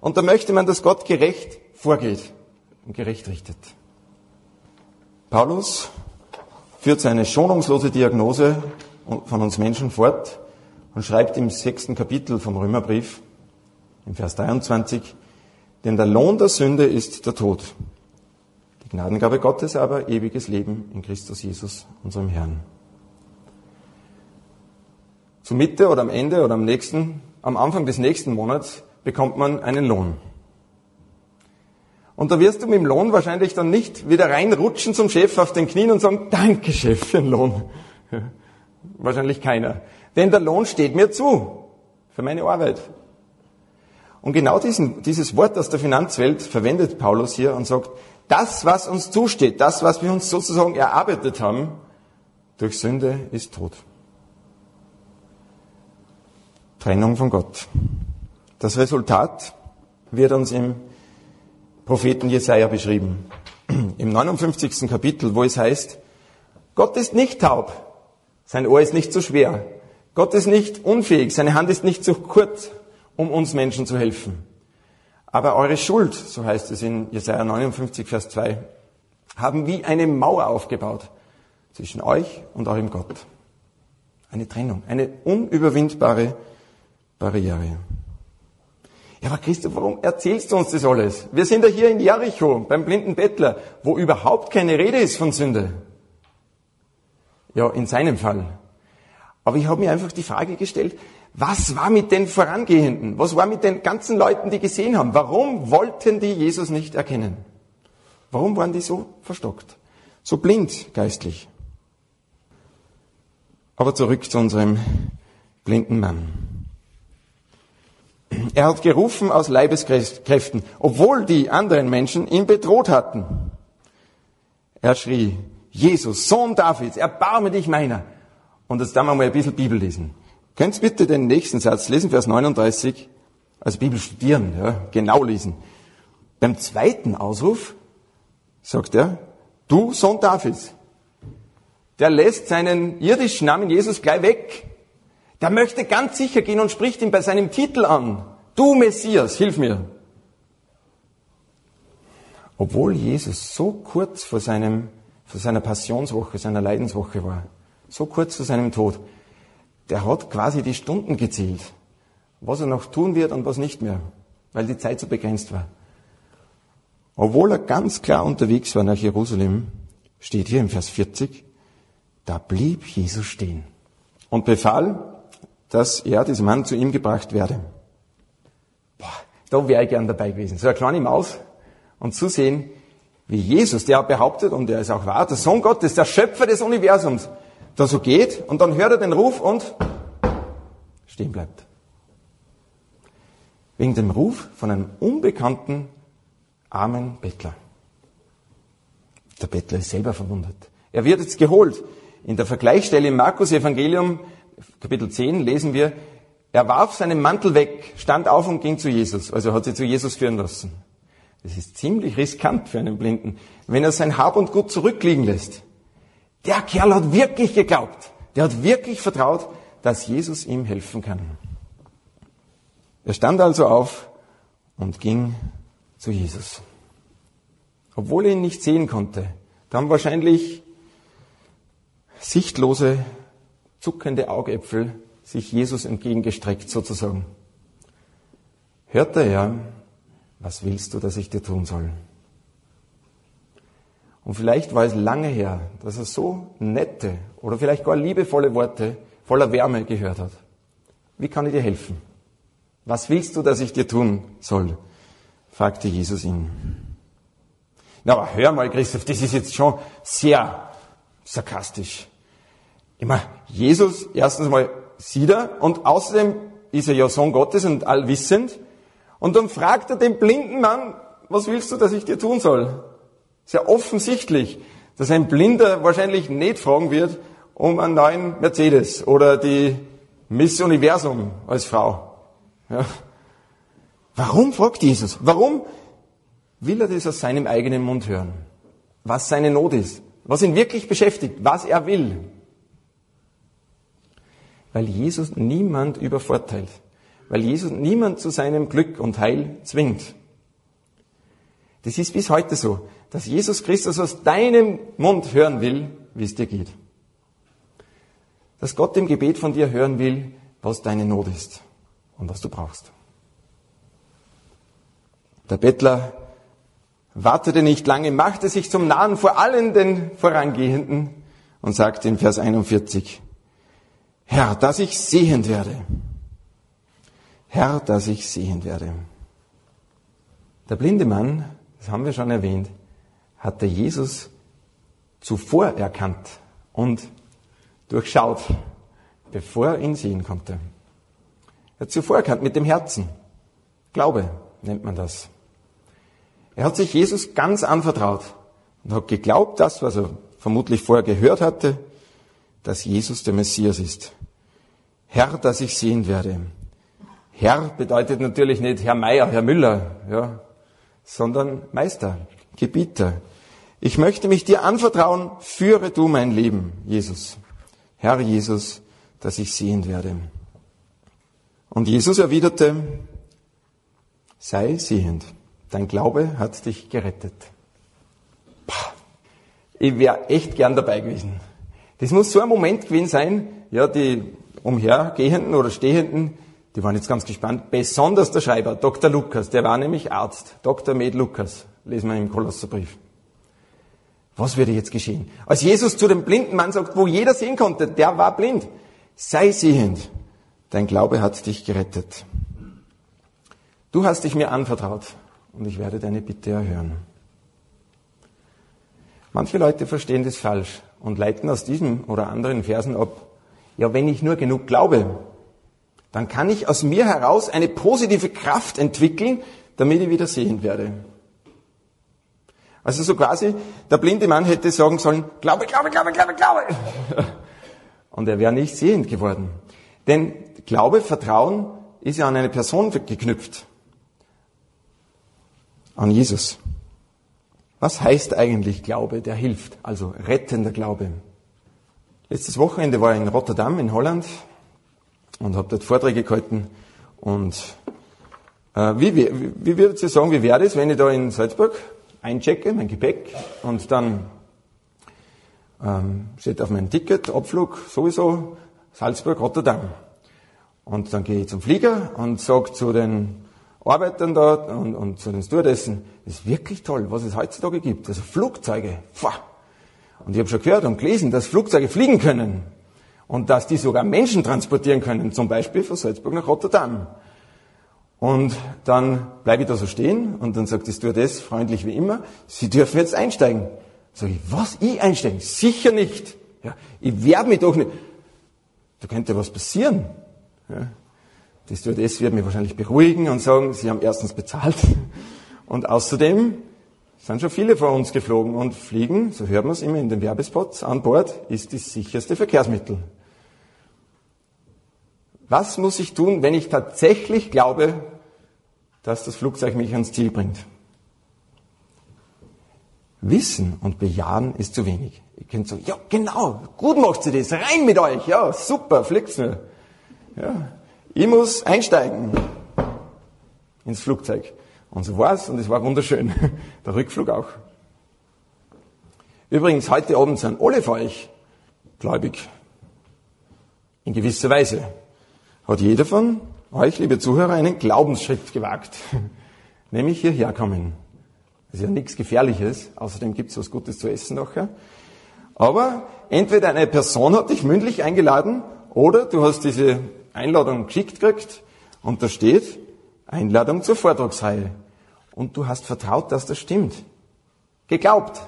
Speaker 2: Und da möchte man, dass Gott gerecht vorgeht und gerecht richtet. Paulus führt seine schonungslose Diagnose von uns Menschen fort und schreibt im sechsten Kapitel vom Römerbrief, im Vers 23, denn der Lohn der Sünde ist der Tod. Die Gnadengabe Gottes aber ewiges Leben in Christus Jesus, unserem Herrn. Zur Mitte oder am Ende oder am nächsten, am Anfang des nächsten Monats bekommt man einen Lohn. Und da wirst du mit dem Lohn wahrscheinlich dann nicht wieder reinrutschen zum Chef auf den Knien und sagen, danke Chef für den Lohn. wahrscheinlich keiner. Denn der Lohn steht mir zu für meine Arbeit. Und genau diesen, dieses Wort aus der Finanzwelt verwendet Paulus hier und sagt, das, was uns zusteht, das, was wir uns sozusagen erarbeitet haben, durch Sünde ist Tod. Trennung von Gott. Das Resultat wird uns im Propheten Jesaja beschrieben. Im 59. Kapitel, wo es heißt, Gott ist nicht taub, sein Ohr ist nicht zu schwer, Gott ist nicht unfähig, seine Hand ist nicht zu kurz, um uns Menschen zu helfen. Aber eure Schuld, so heißt es in Jesaja 59, Vers 2, haben wie eine Mauer aufgebaut zwischen euch und eurem Gott. Eine Trennung, eine unüberwindbare Barriere. Ja, aber Christoph, warum erzählst du uns das alles? Wir sind ja hier in Jericho, beim blinden Bettler, wo überhaupt keine Rede ist von Sünde. Ja, in seinem Fall. Aber ich habe mir einfach die Frage gestellt, was war mit den Vorangehenden? Was war mit den ganzen Leuten, die gesehen haben? Warum wollten die Jesus nicht erkennen? Warum waren die so verstockt? So blind geistlich? Aber zurück zu unserem blinden Mann. Er hat gerufen aus Leibeskräften, obwohl die anderen Menschen ihn bedroht hatten. Er schrie, Jesus, Sohn Davids, erbarme dich meiner. Und jetzt darf man mal ein bisschen Bibel lesen. Könnt bitte den nächsten Satz lesen, Vers 39, also Bibel studieren, ja, genau lesen. Beim zweiten Ausruf sagt er, du Sohn Davids. Der lässt seinen irdischen Namen Jesus gleich weg der möchte ganz sicher gehen und spricht ihn bei seinem Titel an. Du Messias, hilf mir. Obwohl Jesus so kurz vor, seinem, vor seiner Passionswoche, seiner Leidenswoche war, so kurz vor seinem Tod, der hat quasi die Stunden gezählt, was er noch tun wird und was nicht mehr, weil die Zeit so begrenzt war. Obwohl er ganz klar unterwegs war nach Jerusalem, steht hier im Vers 40, da blieb Jesus stehen und befahl, dass er, dieser Mann, zu ihm gebracht werde. Boah, da wäre ich gern dabei gewesen. So eine kleine Maus und zu sehen, wie Jesus, der behauptet, und der ist auch wahr, der Sohn Gottes, der Schöpfer des Universums, da so geht und dann hört er den Ruf und stehen bleibt. Wegen dem Ruf von einem unbekannten, armen Bettler. Der Bettler ist selber verwundert. Er wird jetzt geholt. In der Vergleichsstelle im Markus Evangelium Kapitel 10 lesen wir, er warf seinen Mantel weg, stand auf und ging zu Jesus. Also hat sie zu Jesus führen lassen. Das ist ziemlich riskant für einen Blinden, wenn er sein Hab und Gut zurückliegen lässt. Der Kerl hat wirklich geglaubt. Der hat wirklich vertraut, dass Jesus ihm helfen kann. Er stand also auf und ging zu Jesus. Obwohl er ihn nicht sehen konnte, da haben wahrscheinlich sichtlose zuckende Augäpfel sich Jesus entgegengestreckt sozusagen. Hörte er, was willst du, dass ich dir tun soll? Und vielleicht war es lange her, dass er so nette oder vielleicht gar liebevolle Worte voller Wärme gehört hat. Wie kann ich dir helfen? Was willst du, dass ich dir tun soll? fragte Jesus ihn. Na, aber hör mal, Christoph, das ist jetzt schon sehr sarkastisch. Immer Jesus, erstens mal sieht er und außerdem ist er ja Sohn Gottes und allwissend. Und dann fragt er den blinden Mann, was willst du, dass ich dir tun soll? Sehr offensichtlich, dass ein Blinder wahrscheinlich nicht fragen wird um einen neuen Mercedes oder die Miss Universum als Frau. Ja. Warum fragt Jesus? Warum will er das aus seinem eigenen Mund hören? Was seine Not ist? Was ihn wirklich beschäftigt? Was er will? Weil Jesus niemand übervorteilt. Weil Jesus niemand zu seinem Glück und Heil zwingt. Das ist bis heute so, dass Jesus Christus aus deinem Mund hören will, wie es dir geht. dass Gott im Gebet von dir hören will, was deine Not ist und was du brauchst. Der Bettler wartete nicht lange, machte sich zum Nahen vor allen den Vorangehenden und sagte in Vers 41, Herr, dass ich sehend werde. Herr, dass ich sehend werde. Der blinde Mann, das haben wir schon erwähnt, hatte Jesus zuvor erkannt und durchschaut, bevor er ihn sehen konnte. Er hat zuvor erkannt mit dem Herzen. Glaube nennt man das. Er hat sich Jesus ganz anvertraut und hat geglaubt, das, was er vermutlich vorher gehört hatte, dass Jesus der Messias ist. Herr, dass ich sehen werde. Herr bedeutet natürlich nicht Herr Meier, Herr Müller, ja, sondern Meister, Gebieter. Ich möchte mich dir anvertrauen, führe du mein Leben, Jesus. Herr Jesus, dass ich sehen werde. Und Jesus erwiderte, sei sehend, dein Glaube hat dich gerettet. Ich wäre echt gern dabei gewesen. Das muss so ein Moment gewesen sein, ja, die umhergehenden oder stehenden, die waren jetzt ganz gespannt, besonders der Schreiber, Dr. Lukas, der war nämlich Arzt, Dr. Med Lukas, lesen wir im Kolosserbrief. Was würde jetzt geschehen? Als Jesus zu dem blinden Mann sagt, wo jeder sehen konnte, der war blind, sei sehend, dein Glaube hat dich gerettet. Du hast dich mir anvertraut und ich werde deine Bitte erhören. Manche Leute verstehen das falsch und leiten aus diesem oder anderen Versen ab, ja, wenn ich nur genug glaube, dann kann ich aus mir heraus eine positive Kraft entwickeln, damit ich wieder sehend werde. Also so quasi, der blinde Mann hätte sagen sollen, glaube, glaube, glaube, glaube, glaube. Und er wäre nicht sehend geworden. Denn Glaube, Vertrauen ist ja an eine Person geknüpft. An Jesus. Was heißt eigentlich Glaube, der hilft? Also rettender Glaube. Letztes Wochenende war ich in Rotterdam in Holland und habe dort Vorträge gehalten. Und äh, wie, wie, wie würdet ihr sagen, wie wäre das, wenn ich da in Salzburg einchecke, mein Gepäck, und dann ähm, steht auf meinem Ticket, Abflug sowieso Salzburg, Rotterdam. Und dann gehe ich zum Flieger und sage zu den Arbeitern dort und, und zu den Stewardessen, das ist wirklich toll, was es heutzutage gibt. Also Flugzeuge, pfah. Und ich habe schon gehört und gelesen, dass Flugzeuge fliegen können und dass die sogar Menschen transportieren können, zum Beispiel von Salzburg nach Rotterdam. Und dann bleibe ich da so stehen und dann sagt die Stewardess freundlich wie immer, Sie dürfen jetzt einsteigen. Sag ich, was? Ich einsteigen? Sicher nicht. Ja, ich werde mich doch nicht. Da könnte was passieren. Ja. Die Stewardess wird mich wahrscheinlich beruhigen und sagen, Sie haben erstens bezahlt und außerdem sind schon viele von uns geflogen und fliegen, so hört man es immer in den Werbespots, an Bord ist das sicherste Verkehrsmittel. Was muss ich tun, wenn ich tatsächlich glaube, dass das Flugzeug mich ans Ziel bringt? Wissen und bejahen ist zu wenig. Ihr könnt sagen, ja genau, gut macht sie das, rein mit euch, ja super, fliegt's nur. Ja, ich muss einsteigen ins Flugzeug. Und so war's und es war wunderschön. Der Rückflug auch. Übrigens, heute Abend sind alle von euch gläubig. In gewisser Weise hat jeder von euch, liebe Zuhörer, einen Glaubensschritt gewagt. Nämlich hierher kommen. Das ist ja nichts Gefährliches. Außerdem gibt es was Gutes zu essen nachher. Aber entweder eine Person hat dich mündlich eingeladen oder du hast diese Einladung geschickt gekriegt und da steht Einladung zur Vortragsreihe. Und du hast vertraut, dass das stimmt. Geglaubt.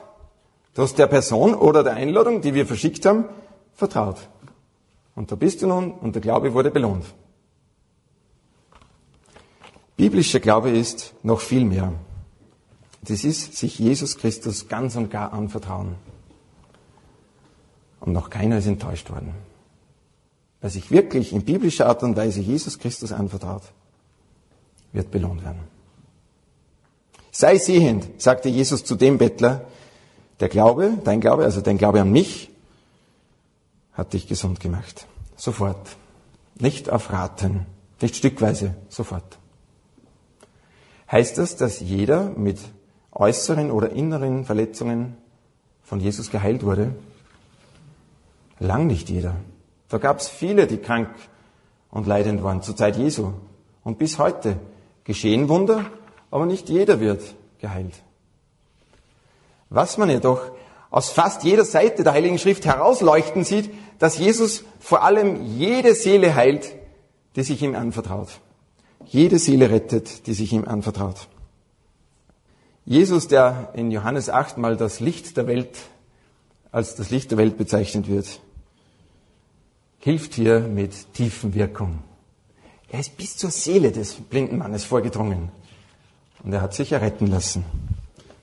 Speaker 2: Du hast der Person oder der Einladung, die wir verschickt haben, vertraut. Und da bist du nun und der Glaube wurde belohnt. Biblischer Glaube ist noch viel mehr. Das ist sich Jesus Christus ganz und gar anvertrauen. Und noch keiner ist enttäuscht worden. Wer sich wirklich in biblischer Art und Weise Jesus Christus anvertraut, wird belohnt werden. Sei sehend, sagte Jesus zu dem Bettler, der Glaube, dein Glaube, also dein Glaube an mich, hat dich gesund gemacht. Sofort. Nicht auf Raten, nicht stückweise, sofort. Heißt das, dass jeder mit äußeren oder inneren Verletzungen von Jesus geheilt wurde? Lang nicht jeder. Da gab es viele, die krank und leidend waren zur Zeit Jesu. Und bis heute geschehen Wunder, aber nicht jeder wird geheilt. Was man jedoch aus fast jeder Seite der Heiligen Schrift herausleuchten sieht, dass Jesus vor allem jede Seele heilt, die sich ihm anvertraut. Jede Seele rettet, die sich ihm anvertraut. Jesus, der in Johannes 8 mal das Licht der Welt als das Licht der Welt bezeichnet wird, hilft hier mit tiefen Wirkung. Er ist bis zur Seele des blinden Mannes vorgedrungen und er hat sich erretten lassen.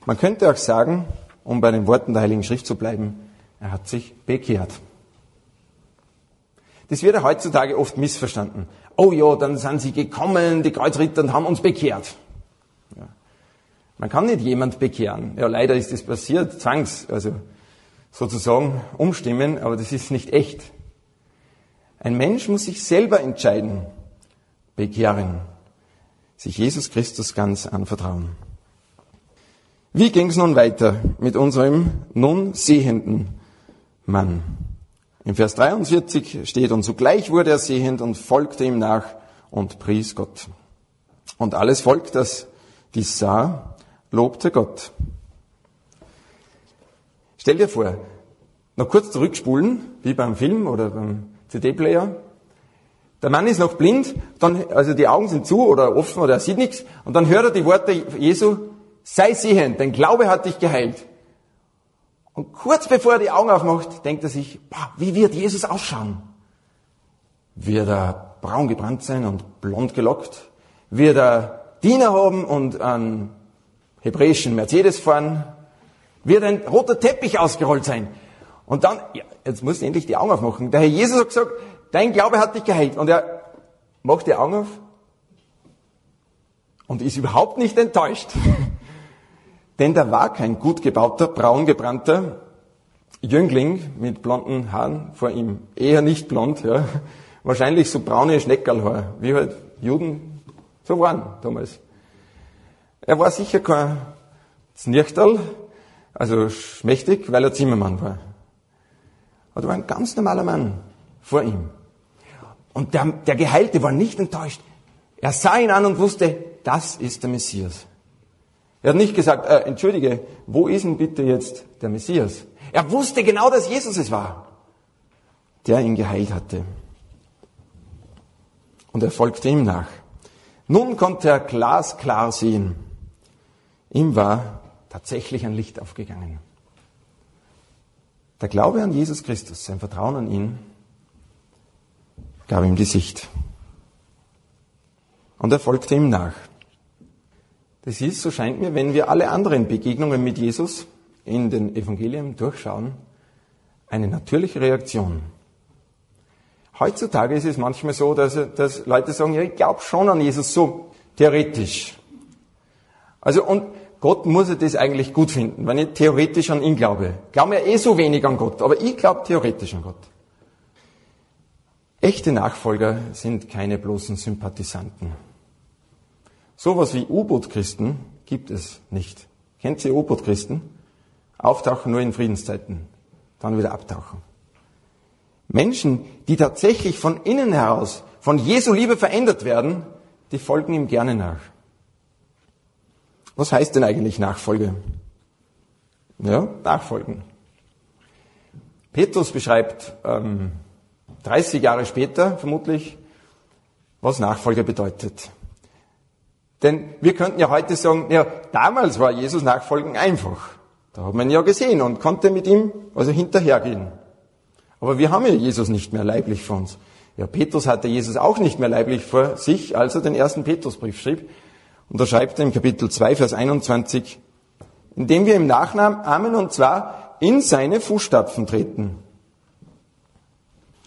Speaker 2: Man könnte auch sagen, um bei den Worten der Heiligen Schrift zu bleiben, er hat sich bekehrt. Das wird ja heutzutage oft missverstanden. Oh ja, dann sind sie gekommen, die Kreuzritter, und haben uns bekehrt. Ja. Man kann nicht jemand bekehren. Ja, leider ist das passiert, zwangs, also sozusagen umstimmen, aber das ist nicht echt. Ein Mensch muss sich selber entscheiden, bekehren, sich Jesus Christus ganz anvertrauen. Wie ging es nun weiter mit unserem nun sehenden Mann? Im Vers 43 steht, und sogleich wurde er sehend und folgte ihm nach und pries Gott. Und alles Volk, das dies sah, lobte Gott. Stell dir vor, noch kurz zurückspulen, wie beim Film oder beim CD-Player. Der Mann ist noch blind, dann, also die Augen sind zu oder offen oder er sieht nichts, und dann hört er die Worte Jesu, sei sehend, dein Glaube hat dich geheilt. Und kurz bevor er die Augen aufmacht, denkt er sich, boah, wie wird Jesus ausschauen? Wird er braun gebrannt sein und blond gelockt? Wird er Diener haben und einen hebräischen Mercedes fahren? Wird ein roter Teppich ausgerollt sein? Und dann, ja, jetzt muss du endlich die Augen aufmachen. Der Herr Jesus hat gesagt, dein Glaube hat dich geheilt. Und er macht die Augen auf und ist überhaupt nicht enttäuscht. Denn da war kein gut gebauter, braun gebrannter Jüngling mit blonden Haaren vor ihm. Eher nicht blond, ja. Wahrscheinlich so braune Schneckerlhaar, wie halt Juden so waren damals. Er war sicher kein Znirchtal, also schmächtig, weil er Zimmermann war. Aber er war ein ganz normaler Mann vor ihm. Und der, der Geheilte war nicht enttäuscht. Er sah ihn an und wusste, das ist der Messias. Er hat nicht gesagt, äh, entschuldige, wo ist denn bitte jetzt der Messias? Er wusste genau, dass Jesus es war, der ihn geheilt hatte. Und er folgte ihm nach. Nun konnte er glasklar sehen. Ihm war tatsächlich ein Licht aufgegangen. Der Glaube an Jesus Christus, sein Vertrauen an ihn, gab ihm die Sicht. Und er folgte ihm nach. Das ist, so scheint mir, wenn wir alle anderen Begegnungen mit Jesus in den Evangelien durchschauen, eine natürliche Reaktion. Heutzutage ist es manchmal so, dass, dass Leute sagen, ja, ich glaube schon an Jesus, so theoretisch. Also, und Gott muss ja das eigentlich gut finden, wenn ich theoretisch an ihn glaube. Glauben ja eh so wenig an Gott, aber ich glaube theoretisch an Gott. Echte Nachfolger sind keine bloßen Sympathisanten. Sowas wie U-Boot-Christen gibt es nicht. Kennt ihr U-Boot-Christen? Auftauchen nur in Friedenszeiten, dann wieder abtauchen. Menschen, die tatsächlich von innen heraus von Jesu Liebe verändert werden, die folgen ihm gerne nach. Was heißt denn eigentlich Nachfolge? Ja, Nachfolgen. Petrus beschreibt ähm, 30 Jahre später vermutlich, was Nachfolge bedeutet. Denn wir könnten ja heute sagen, ja, damals war Jesus Nachfolgen einfach. Da hat man ihn ja gesehen und konnte mit ihm also hinterhergehen. Aber wir haben ja Jesus nicht mehr leiblich vor uns. Ja, Petrus hatte Jesus auch nicht mehr leiblich vor sich, als er den ersten Petrusbrief schrieb. Und da schreibt er im Kapitel 2, Vers 21, indem wir im Nachnamen und zwar in seine Fußstapfen treten.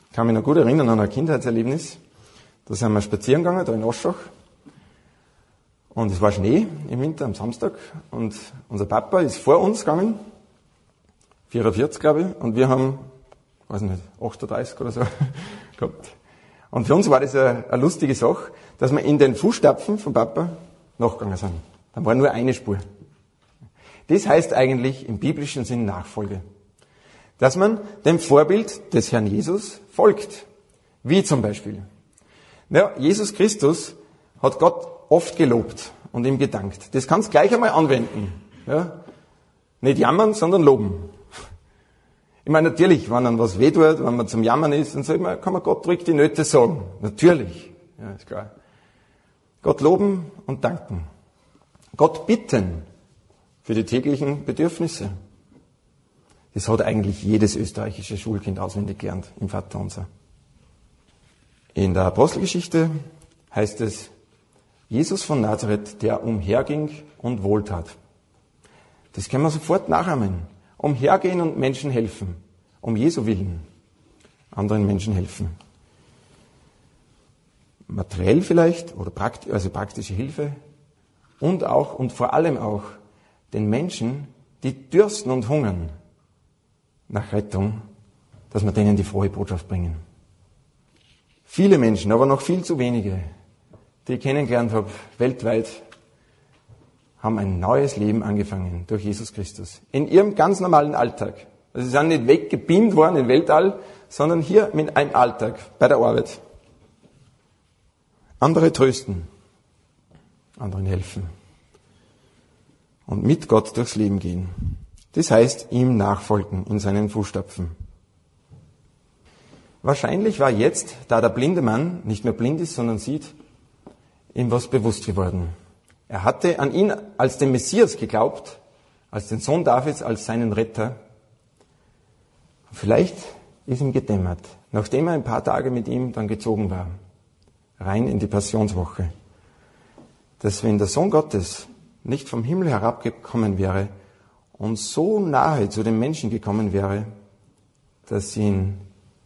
Speaker 2: Ich kann mich noch gut erinnern an ein Kindheitserlebnis. Da sind wir spazieren gegangen, da in Oschach. Und es war Schnee im Winter am Samstag und unser Papa ist vor uns gegangen, 44 glaube ich, und wir haben, weiß nicht, 38 oder so gehabt. Und für uns war das eine, lustige Sache, dass wir in den Fußstapfen von Papa nachgegangen sind. Dann war nur eine Spur. Das heißt eigentlich im biblischen Sinn Nachfolge. Dass man dem Vorbild des Herrn Jesus folgt. Wie zum Beispiel? Ja, Jesus Christus hat Gott oft gelobt und ihm gedankt. Das kannst du gleich einmal anwenden. Ja? Nicht jammern, sondern loben. Ich meine, natürlich, wenn dann was wehtut, wenn man zum Jammern ist, dann man, kann man Gott ruhig die Nöte sagen. Natürlich. Ja, ist klar. Gott loben und danken. Gott bitten für die täglichen Bedürfnisse. Das hat eigentlich jedes österreichische Schulkind auswendig gelernt im Vaterunser. In der Apostelgeschichte heißt es, Jesus von Nazareth, der umherging und wohltat. Das können wir sofort nachahmen. Umhergehen und Menschen helfen. Um Jesu willen. Anderen Menschen helfen. Materiell vielleicht oder praktisch, also praktische Hilfe. Und auch und vor allem auch den Menschen, die dürsten und hungern nach Rettung, dass wir denen die frohe Botschaft bringen. Viele Menschen, aber noch viel zu wenige, die ich kennengelernt habe, weltweit, haben ein neues Leben angefangen durch Jesus Christus. In ihrem ganz normalen Alltag. Also sie sind nicht weggebeamt worden in Weltall, sondern hier mit einem Alltag, bei der Arbeit. Andere trösten, anderen helfen und mit Gott durchs Leben gehen. Das heißt, ihm nachfolgen in seinen Fußstapfen. Wahrscheinlich war jetzt, da der blinde Mann nicht mehr blind ist, sondern sieht, ihm was bewusst geworden. Er hatte an ihn als den Messias geglaubt, als den Sohn Davids, als seinen Retter. Vielleicht ist ihm gedämmert, nachdem er ein paar Tage mit ihm dann gezogen war, rein in die Passionswoche, dass wenn der Sohn Gottes nicht vom Himmel herabgekommen wäre und so nahe zu den Menschen gekommen wäre, dass sie ihn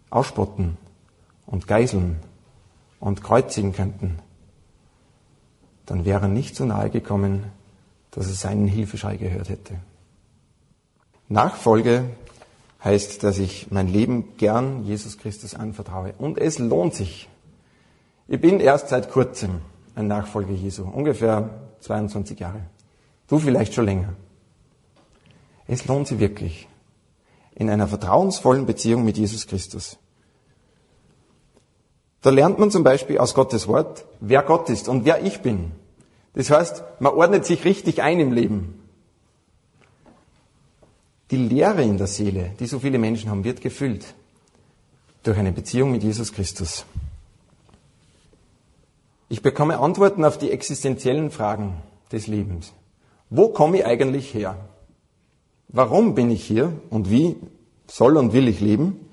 Speaker 2: ausspotten und geiseln und kreuzigen könnten, dann wäre er nicht so nahe gekommen, dass er seinen Hilfeschrei gehört hätte. Nachfolge heißt, dass ich mein Leben gern Jesus Christus anvertraue. Und es lohnt sich. Ich bin erst seit kurzem ein Nachfolger Jesu, ungefähr 22 Jahre. Du vielleicht schon länger. Es lohnt sich wirklich. In einer vertrauensvollen Beziehung mit Jesus Christus. Da lernt man zum Beispiel aus Gottes Wort, wer Gott ist und wer ich bin. Das heißt, man ordnet sich richtig ein im Leben. Die Lehre in der Seele, die so viele Menschen haben, wird gefüllt durch eine Beziehung mit Jesus Christus. Ich bekomme Antworten auf die existenziellen Fragen des Lebens. Wo komme ich eigentlich her? Warum bin ich hier und wie soll und will ich leben?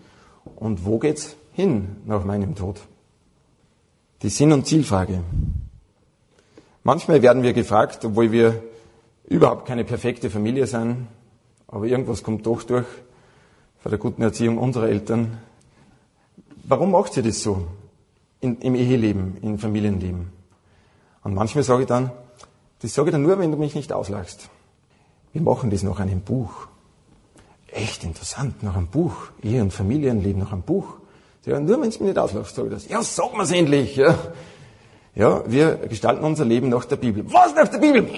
Speaker 2: Und wo geht's hin nach meinem Tod? Die Sinn- und Zielfrage. Manchmal werden wir gefragt, obwohl wir überhaupt keine perfekte Familie sind, aber irgendwas kommt doch durch von der guten Erziehung unserer Eltern. Warum macht ihr das so in, im Eheleben, im Familienleben? Und manchmal sage ich dann, das sage ich dann nur, wenn du mich nicht auslachst. Wir machen das nach einem Buch. Echt interessant, nach einem Buch. Ehe- und Familienleben nach einem Buch. Ja, nur wenn es mich nicht auslachst, sage ich das. Ja, sag mir's endlich. Ja. Ja, wir gestalten unser Leben nach der Bibel. Was nach der Bibel?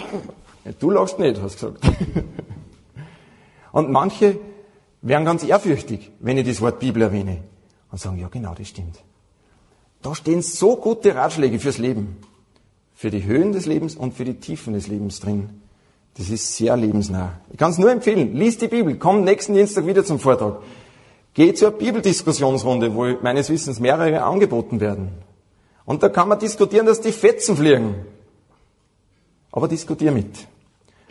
Speaker 2: Du lachst nicht, hast gesagt. Und manche werden ganz ehrfürchtig, wenn ich das Wort Bibel erwähne. Und sagen, ja genau, das stimmt. Da stehen so gute Ratschläge fürs Leben. Für die Höhen des Lebens und für die Tiefen des Lebens drin. Das ist sehr lebensnah. Ich kann es nur empfehlen. Lies die Bibel. Komm nächsten Dienstag wieder zum Vortrag. Geh zur Bibeldiskussionsrunde, wo meines Wissens mehrere angeboten werden. Und da kann man diskutieren, dass die Fetzen fliegen. Aber diskutier mit.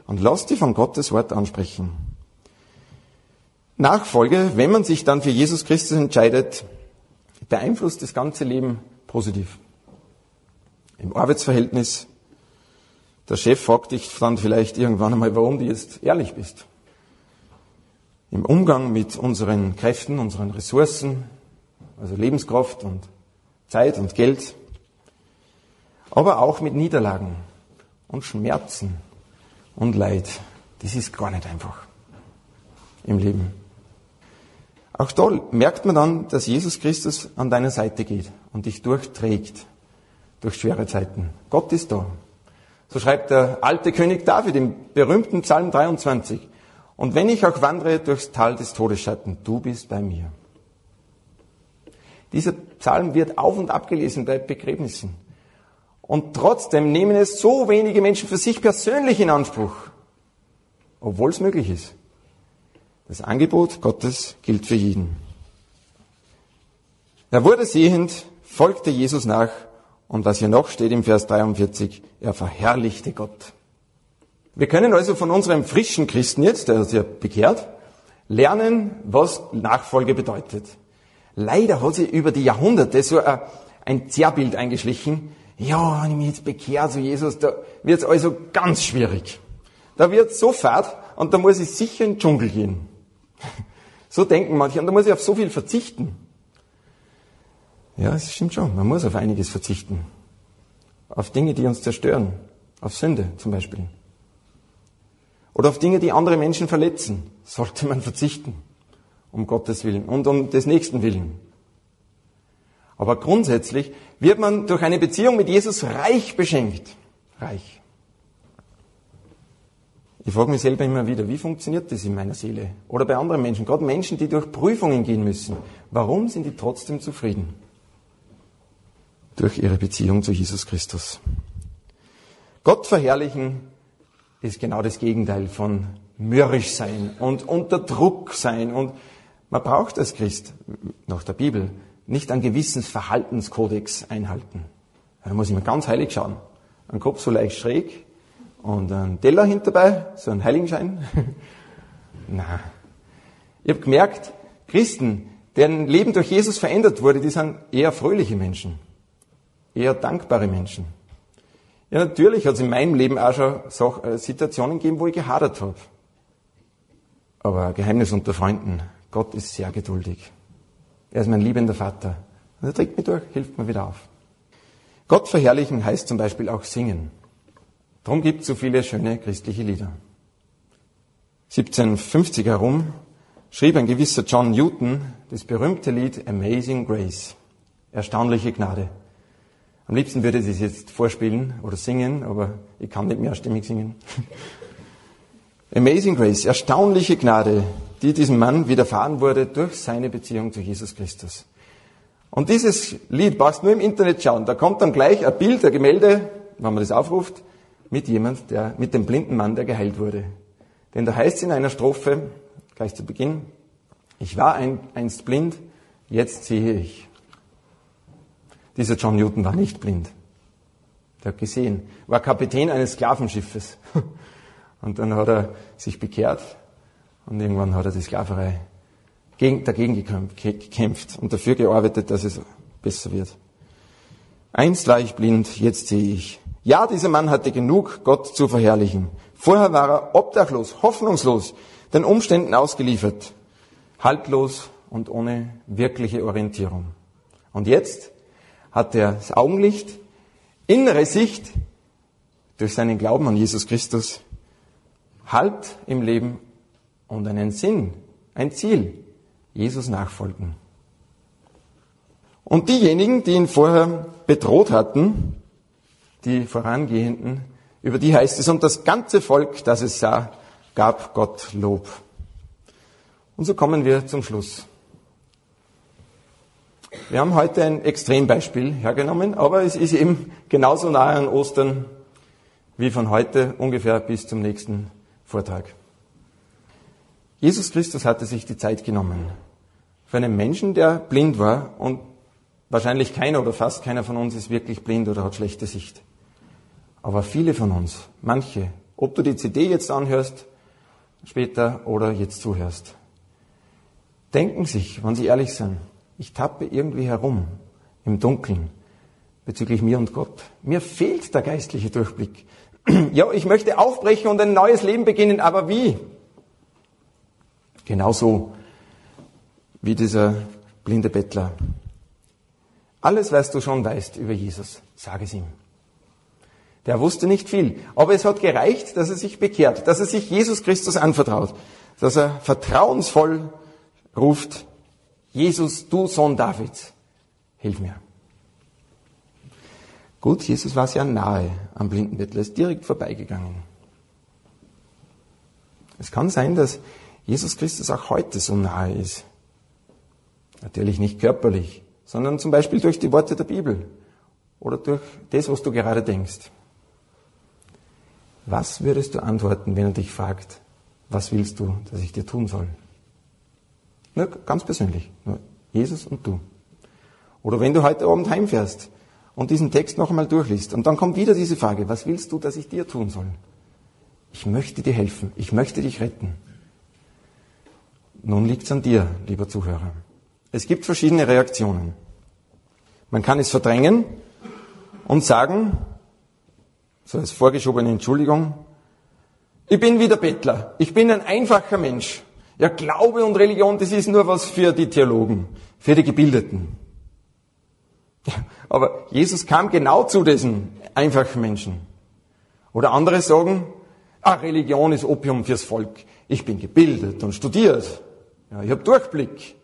Speaker 2: Und lass dich von Gottes Wort ansprechen. Nachfolge, wenn man sich dann für Jesus Christus entscheidet, beeinflusst das ganze Leben positiv. Im Arbeitsverhältnis, der Chef fragt dich dann vielleicht irgendwann einmal, warum du jetzt ehrlich bist. Im Umgang mit unseren Kräften, unseren Ressourcen, also Lebenskraft und Zeit und Geld, aber auch mit Niederlagen und Schmerzen und Leid. Das ist gar nicht einfach im Leben. Auch da merkt man dann, dass Jesus Christus an deiner Seite geht und dich durchträgt durch schwere Zeiten. Gott ist da. So schreibt der alte König David im berühmten Psalm 23. Und wenn ich auch wandere durchs Tal des Todesschatten, du bist bei mir. Dieser Psalm wird auf und ab gelesen bei Begräbnissen. Und trotzdem nehmen es so wenige Menschen für sich persönlich in Anspruch, obwohl es möglich ist. Das Angebot Gottes gilt für jeden. Er wurde sehend, folgte Jesus nach und was hier noch steht im Vers 43, er verherrlichte Gott. Wir können also von unserem frischen Christen jetzt, der sich ja bekehrt, lernen, was Nachfolge bedeutet. Leider hat sich über die Jahrhunderte so ein Zerrbild eingeschlichen. Ja, wenn ich mich jetzt bekehre zu Jesus, da wird es also ganz schwierig. Da wird es so fad und da muss ich sicher in den Dschungel gehen. So denken manche und da muss ich auf so viel verzichten. Ja, es stimmt schon. Man muss auf einiges verzichten. Auf Dinge, die uns zerstören. Auf Sünde zum Beispiel. Oder auf Dinge, die andere Menschen verletzen. Sollte man verzichten um Gottes Willen und um des Nächsten Willen. Aber grundsätzlich wird man durch eine Beziehung mit Jesus reich beschenkt. Reich. Ich frage mich selber immer wieder, wie funktioniert das in meiner Seele? Oder bei anderen Menschen, gerade Menschen, die durch Prüfungen gehen müssen. Warum sind die trotzdem zufrieden? Durch ihre Beziehung zu Jesus Christus. Gott verherrlichen ist genau das Gegenteil von mürrisch sein und unter Druck sein und man braucht als Christ, nach der Bibel, nicht einen gewissen Verhaltenskodex einhalten. Da muss ich mir ganz heilig schauen. Ein Kopf so leicht schräg und ein Teller hinterbei, so ein Heiligenschein. Na, ich habe gemerkt, Christen, deren Leben durch Jesus verändert wurde, die sind eher fröhliche Menschen, eher dankbare Menschen. Ja, natürlich hat es in meinem Leben auch schon äh, Situationen gegeben, wo ich gehadert habe. Aber Geheimnis unter Freunden, Gott ist sehr geduldig. Er ist mein liebender Vater. Und er trägt mich durch, hilft mir wieder auf. Gott verherrlichen heißt zum Beispiel auch singen. Darum gibt es so viele schöne christliche Lieder. 1750 herum schrieb ein gewisser John Newton das berühmte Lied Amazing Grace. Erstaunliche Gnade. Am liebsten würde ich es jetzt vorspielen oder singen, aber ich kann nicht mehrstimmig singen. Amazing Grace, erstaunliche Gnade, die diesem Mann widerfahren wurde durch seine Beziehung zu Jesus Christus. Und dieses Lied brauchst nur im Internet schauen. Da kommt dann gleich ein Bild, ein Gemälde, wenn man das aufruft, mit jemand, der, mit dem blinden Mann, der geheilt wurde. Denn da heißt es in einer Strophe, gleich zu Beginn, ich war ein, einst blind, jetzt sehe ich. Dieser John Newton war nicht blind. Der hat gesehen, war Kapitän eines Sklavenschiffes. Und dann hat er sich bekehrt und irgendwann hat er die Sklaverei dagegen gekämpft und dafür gearbeitet, dass es besser wird. Einst war ich blind, jetzt sehe ich. Ja, dieser Mann hatte genug, Gott zu verherrlichen. Vorher war er obdachlos, hoffnungslos, den Umständen ausgeliefert, haltlos und ohne wirkliche Orientierung. Und jetzt hat er das Augenlicht, innere Sicht durch seinen Glauben an Jesus Christus, Halt im Leben und einen Sinn, ein Ziel, Jesus nachfolgen. Und diejenigen, die ihn vorher bedroht hatten, die Vorangehenden, über die heißt es, und das ganze Volk, das es sah, gab Gott Lob. Und so kommen wir zum Schluss. Wir haben heute ein Extrembeispiel hergenommen, aber es ist eben genauso nahe an Ostern wie von heute ungefähr bis zum nächsten Vortrag. Jesus Christus hatte sich die Zeit genommen. Für einen Menschen, der blind war und wahrscheinlich keiner oder fast keiner von uns ist wirklich blind oder hat schlechte Sicht. Aber viele von uns, manche, ob du die CD jetzt anhörst, später oder jetzt zuhörst, denken sich, wenn sie ehrlich sind, ich tappe irgendwie herum im Dunkeln bezüglich mir und Gott. Mir fehlt der geistliche Durchblick. Ja, ich möchte aufbrechen und ein neues Leben beginnen, aber wie? Genauso wie dieser blinde Bettler. Alles, was du schon weißt über Jesus, sag es ihm. Der wusste nicht viel, aber es hat gereicht, dass er sich bekehrt, dass er sich Jesus Christus anvertraut, dass er vertrauensvoll ruft, Jesus, du Sohn Davids, hilf mir. Gut, Jesus war sehr nahe am blinden Bettler, ist direkt vorbeigegangen. Es kann sein, dass Jesus Christus auch heute so nahe ist. Natürlich nicht körperlich, sondern zum Beispiel durch die Worte der Bibel oder durch das, was du gerade denkst. Was würdest du antworten, wenn er dich fragt, was willst du, dass ich dir tun soll? Nur ganz persönlich, nur Jesus und du. Oder wenn du heute Abend heimfährst und diesen Text noch einmal durchliest und dann kommt wieder diese Frage, was willst du, dass ich dir tun soll? Ich möchte dir helfen, ich möchte dich retten. Nun liegt es an dir, lieber Zuhörer. Es gibt verschiedene Reaktionen. Man kann es verdrängen und sagen, so als vorgeschobene Entschuldigung, ich bin wieder Bettler, ich bin ein einfacher Mensch. Ja, Glaube und Religion, das ist nur was für die Theologen, für die Gebildeten. Ja, aber Jesus kam genau zu diesen einfachen Menschen. Oder andere sagen, ah, Religion ist Opium fürs Volk. Ich bin gebildet und studiert. Ja, ich habe Durchblick.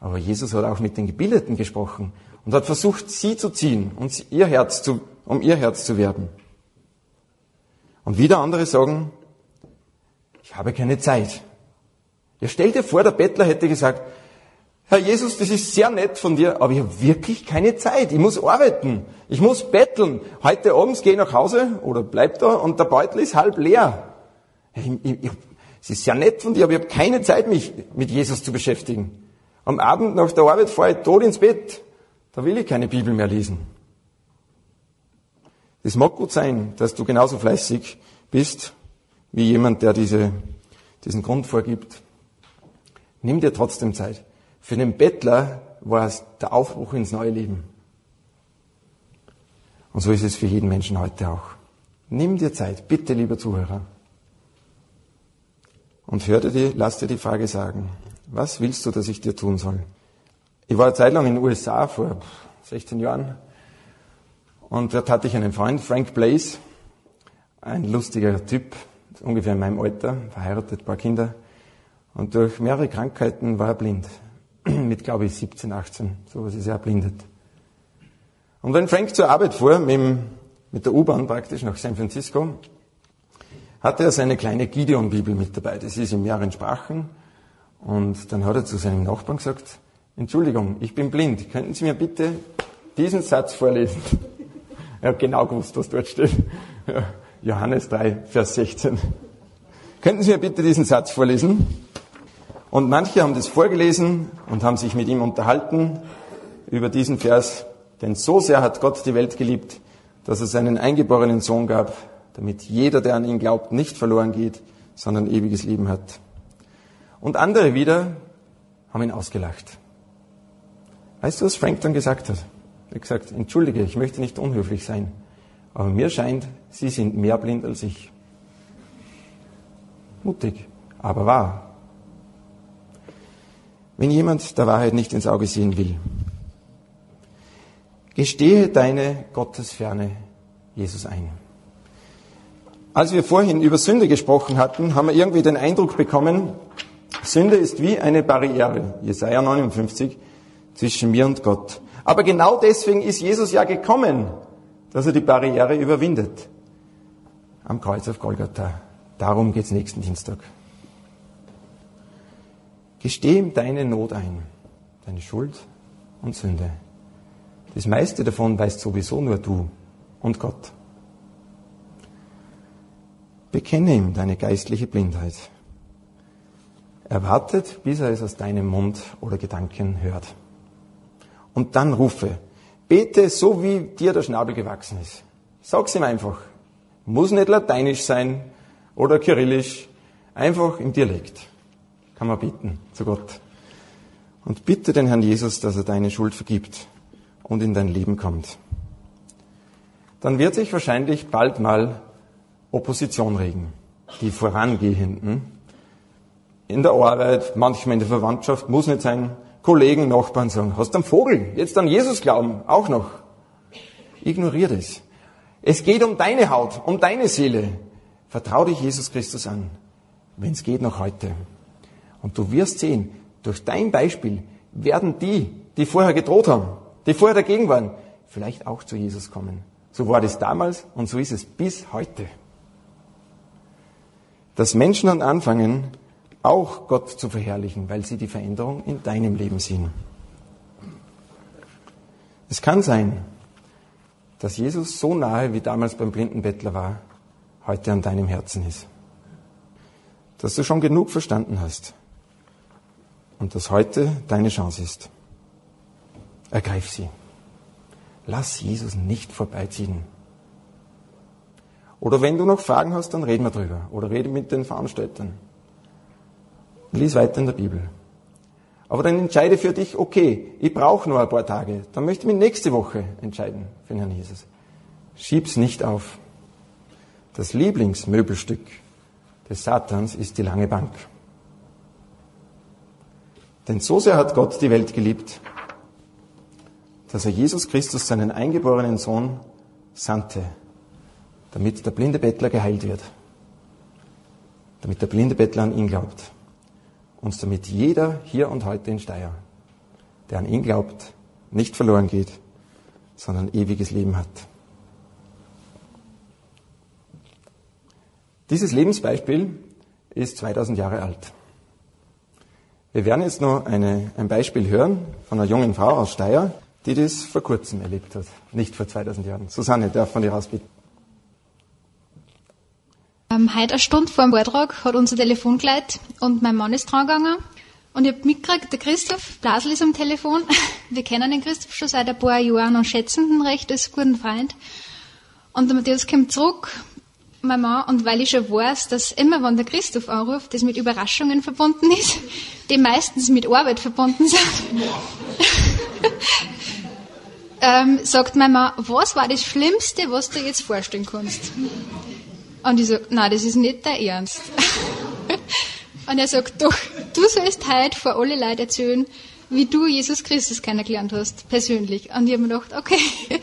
Speaker 2: Aber Jesus hat auch mit den Gebildeten gesprochen und hat versucht, sie zu ziehen und ihr Herz zu, um ihr Herz zu werben. Und wieder andere sagen, ich habe keine Zeit. Ja, stell dir vor, der Bettler hätte gesagt, Herr Jesus, das ist sehr nett von dir, aber ich habe wirklich keine Zeit. Ich muss arbeiten. Ich muss betteln. Heute abends gehe ich nach Hause oder bleib da und der Beutel ist halb leer. Ich, ich, ich, es ist sehr nett von dir, aber ich habe keine Zeit, mich mit Jesus zu beschäftigen. Am Abend nach der Arbeit fahre ich tot ins Bett. Da will ich keine Bibel mehr lesen. Es mag gut sein, dass du genauso fleißig bist wie jemand, der diese, diesen Grund vorgibt. Nimm dir trotzdem Zeit. Für den Bettler war es der Aufbruch ins neue Leben. Und so ist es für jeden Menschen heute auch. Nimm dir Zeit, bitte, lieber Zuhörer. Und hör dir die, lass dir die Frage sagen. Was willst du, dass ich dir tun soll? Ich war eine Zeit lang in den USA vor 16 Jahren und dort hatte ich einen Freund, Frank Blaze, ein lustiger Typ, ungefähr in meinem Alter, verheiratet, paar Kinder. Und durch mehrere Krankheiten war er blind. Mit, glaube ich, 17, 18, sowas ist er erblindet. Und wenn Frank zur Arbeit fuhr, mit, dem, mit der U-Bahn praktisch nach San Francisco, hatte er seine kleine Gideon-Bibel mit dabei. Das ist in mehreren Sprachen. Und dann hat er zu seinem Nachbarn gesagt, Entschuldigung, ich bin blind. Könnten Sie mir bitte diesen Satz vorlesen? Er hat genau gewusst, was dort steht. Johannes 3, Vers 16. Könnten Sie mir bitte diesen Satz vorlesen? Und manche haben das vorgelesen und haben sich mit ihm unterhalten über diesen Vers. Denn so sehr hat Gott die Welt geliebt, dass er seinen eingeborenen Sohn gab, damit jeder, der an ihn glaubt, nicht verloren geht, sondern ewiges Leben hat. Und andere wieder haben ihn ausgelacht. Weißt du, was Frank dann gesagt hat? Er hat gesagt, entschuldige, ich möchte nicht unhöflich sein, aber mir scheint, Sie sind mehr blind als ich. Mutig, aber wahr. Wenn jemand der Wahrheit nicht ins Auge sehen will, gestehe deine Gottesferne Jesus ein. Als wir vorhin über Sünde gesprochen hatten, haben wir irgendwie den Eindruck bekommen, Sünde ist wie eine Barriere, Jesaja 59, zwischen mir und Gott. Aber genau deswegen ist Jesus ja gekommen, dass er die Barriere überwindet. Am Kreuz auf Golgatha. Darum geht's nächsten Dienstag. Gesteh ihm deine Not ein, deine Schuld und Sünde. Das meiste davon weißt sowieso nur du und Gott. Bekenne ihm deine geistliche Blindheit. Er wartet, bis er es aus deinem Mund oder Gedanken hört und dann rufe. Bete so, wie dir der Schnabel gewachsen ist. Sag's ihm einfach. Muss nicht lateinisch sein oder kyrillisch. Einfach im Dialekt. Kann man beten zu Gott. Und bitte den Herrn Jesus, dass er deine Schuld vergibt und in dein Leben kommt. Dann wird sich wahrscheinlich bald mal Opposition regen. Die Vorangehenden. In der Arbeit, manchmal in der Verwandtschaft, muss nicht sein, Kollegen, Nachbarn sagen, hast du einen Vogel? Jetzt an Jesus glauben, auch noch. Ignorier das. Es geht um deine Haut, um deine Seele. Vertrau dich Jesus Christus an, wenn es geht noch heute. Und du wirst sehen, durch dein Beispiel werden die, die vorher gedroht haben, die vorher dagegen waren, vielleicht auch zu Jesus kommen. So war das damals und so ist es bis heute. Dass Menschen dann anfangen, auch Gott zu verherrlichen, weil sie die Veränderung in deinem Leben sehen. Es kann sein, dass Jesus so nahe wie damals beim blinden Bettler war, heute an deinem Herzen ist. Dass du schon genug verstanden hast und dass heute deine Chance ist. Ergreif sie. Lass Jesus nicht vorbeiziehen. Oder wenn du noch Fragen hast, dann reden wir drüber. Oder rede mit den Veranstaltern. Lies weiter in der Bibel. Aber dann entscheide für dich, okay, ich brauche nur ein paar Tage. Dann möchte ich mich nächste Woche entscheiden für den Herrn Jesus. Schieb's nicht auf. Das Lieblingsmöbelstück des Satans ist die lange Bank. Denn so sehr hat Gott die Welt geliebt, dass er Jesus Christus, seinen eingeborenen Sohn, sandte, damit der blinde Bettler geheilt wird, damit der blinde Bettler an ihn glaubt und damit jeder hier und heute in Steyr, der an ihn glaubt, nicht verloren geht, sondern ewiges Leben hat. Dieses Lebensbeispiel ist 2000 Jahre alt. Wir werden jetzt noch eine, ein Beispiel hören von einer jungen Frau aus Steyr, die das vor kurzem erlebt hat, nicht vor 2000 Jahren. Susanne, darf von dir aus bitten.
Speaker 3: Ähm, heute eine Stunde vor dem Vortrag hat unser Telefon geleitet und mein Mann ist dran gegangen. Und ich habe mitgekriegt, der Christoph Blasel ist am Telefon. Wir kennen den Christoph schon seit ein paar Jahren und schätzen ihn recht als guten Freund. Und der Matthias kommt zurück, mein Mann, und weil ich schon weiß, dass immer, wenn der Christoph anruft, das mit Überraschungen verbunden ist, die meistens mit Arbeit verbunden sind, ähm, sagt mein Mann, was war das Schlimmste, was du jetzt vorstellen kannst? Und ich sage, nein, das ist nicht der Ernst. und er sagt, doch, du sollst heute vor alle Leute erzählen, wie du Jesus Christus kennengelernt hast, persönlich. Und ich habe mir gedacht, okay.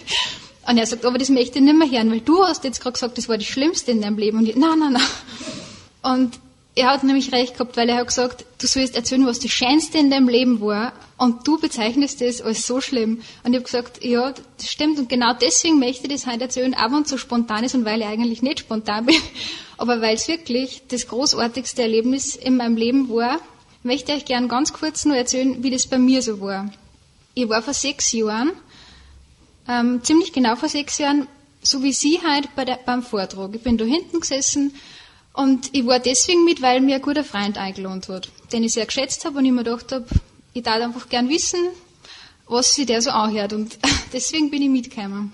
Speaker 3: Und er sagt, aber das möchte ich nicht mehr hören, weil du hast jetzt gerade gesagt, das war das Schlimmste in deinem Leben. Und ich, nein, nein, nein. Und er hat nämlich recht gehabt, weil er hat gesagt, du sollst erzählen, was das Schönste in deinem Leben war und du bezeichnest das als so schlimm. Und ich habe gesagt, ja, das stimmt und genau deswegen möchte ich das heute erzählen, auch wenn es so spontan ist und weil ich eigentlich nicht spontan bin, aber weil es wirklich das großartigste Erlebnis in meinem Leben war, möchte ich euch gern ganz kurz nur erzählen, wie das bei mir so war. Ich war vor sechs Jahren, ähm, ziemlich genau vor sechs Jahren, so wie Sie heute bei der, beim Vortrag. Ich bin da hinten gesessen und ich war deswegen mit, weil mir ein guter Freund eingeladen hat, den ich sehr geschätzt habe und ich mir gedacht habe, ich darf einfach gern wissen, was sich der so anhört. Und deswegen bin ich mitgekommen.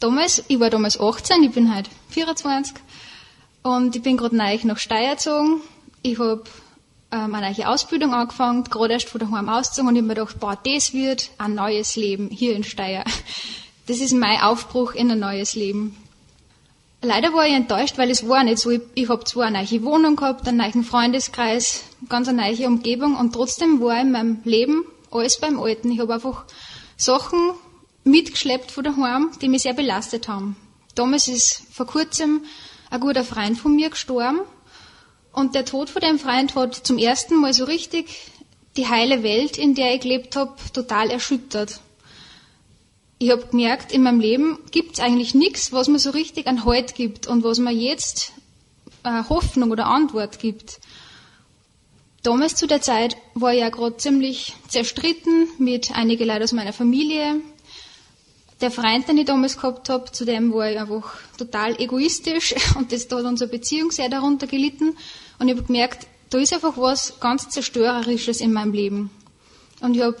Speaker 3: Damals, ich war damals 18, ich bin heute 24 und ich bin gerade neu nach Steyr gezogen. Ich habe ähm, eine neue Ausbildung angefangen, gerade erst von daheim ausgezogen und ich habe mir gedacht, boah, das wird ein neues Leben hier in Steyr. Das ist mein Aufbruch in ein neues Leben. Leider war ich enttäuscht, weil es war nicht so. Ich, ich habe zwar eine neue Wohnung gehabt, einen neuen Freundeskreis, ganz eine neue Umgebung und trotzdem war in meinem Leben alles beim Alten. Ich habe einfach Sachen mitgeschleppt von daheim, die mich sehr belastet haben. Damals ist vor kurzem ein guter Freund von mir gestorben und der Tod von dem Freund hat zum ersten Mal so richtig die heile Welt, in der ich gelebt habe, total erschüttert ich habe gemerkt, in meinem Leben gibt es eigentlich nichts, was mir so richtig an Halt gibt und was mir jetzt äh, Hoffnung oder Antwort gibt. Damals zu der Zeit war ich ja gerade ziemlich zerstritten mit einigen Leuten aus meiner Familie. Der Freund, den ich damals gehabt habe, zu dem war ich einfach total egoistisch und das da hat unsere Beziehung sehr darunter gelitten. Und ich habe gemerkt, da ist einfach was ganz Zerstörerisches in meinem Leben. Und ich habe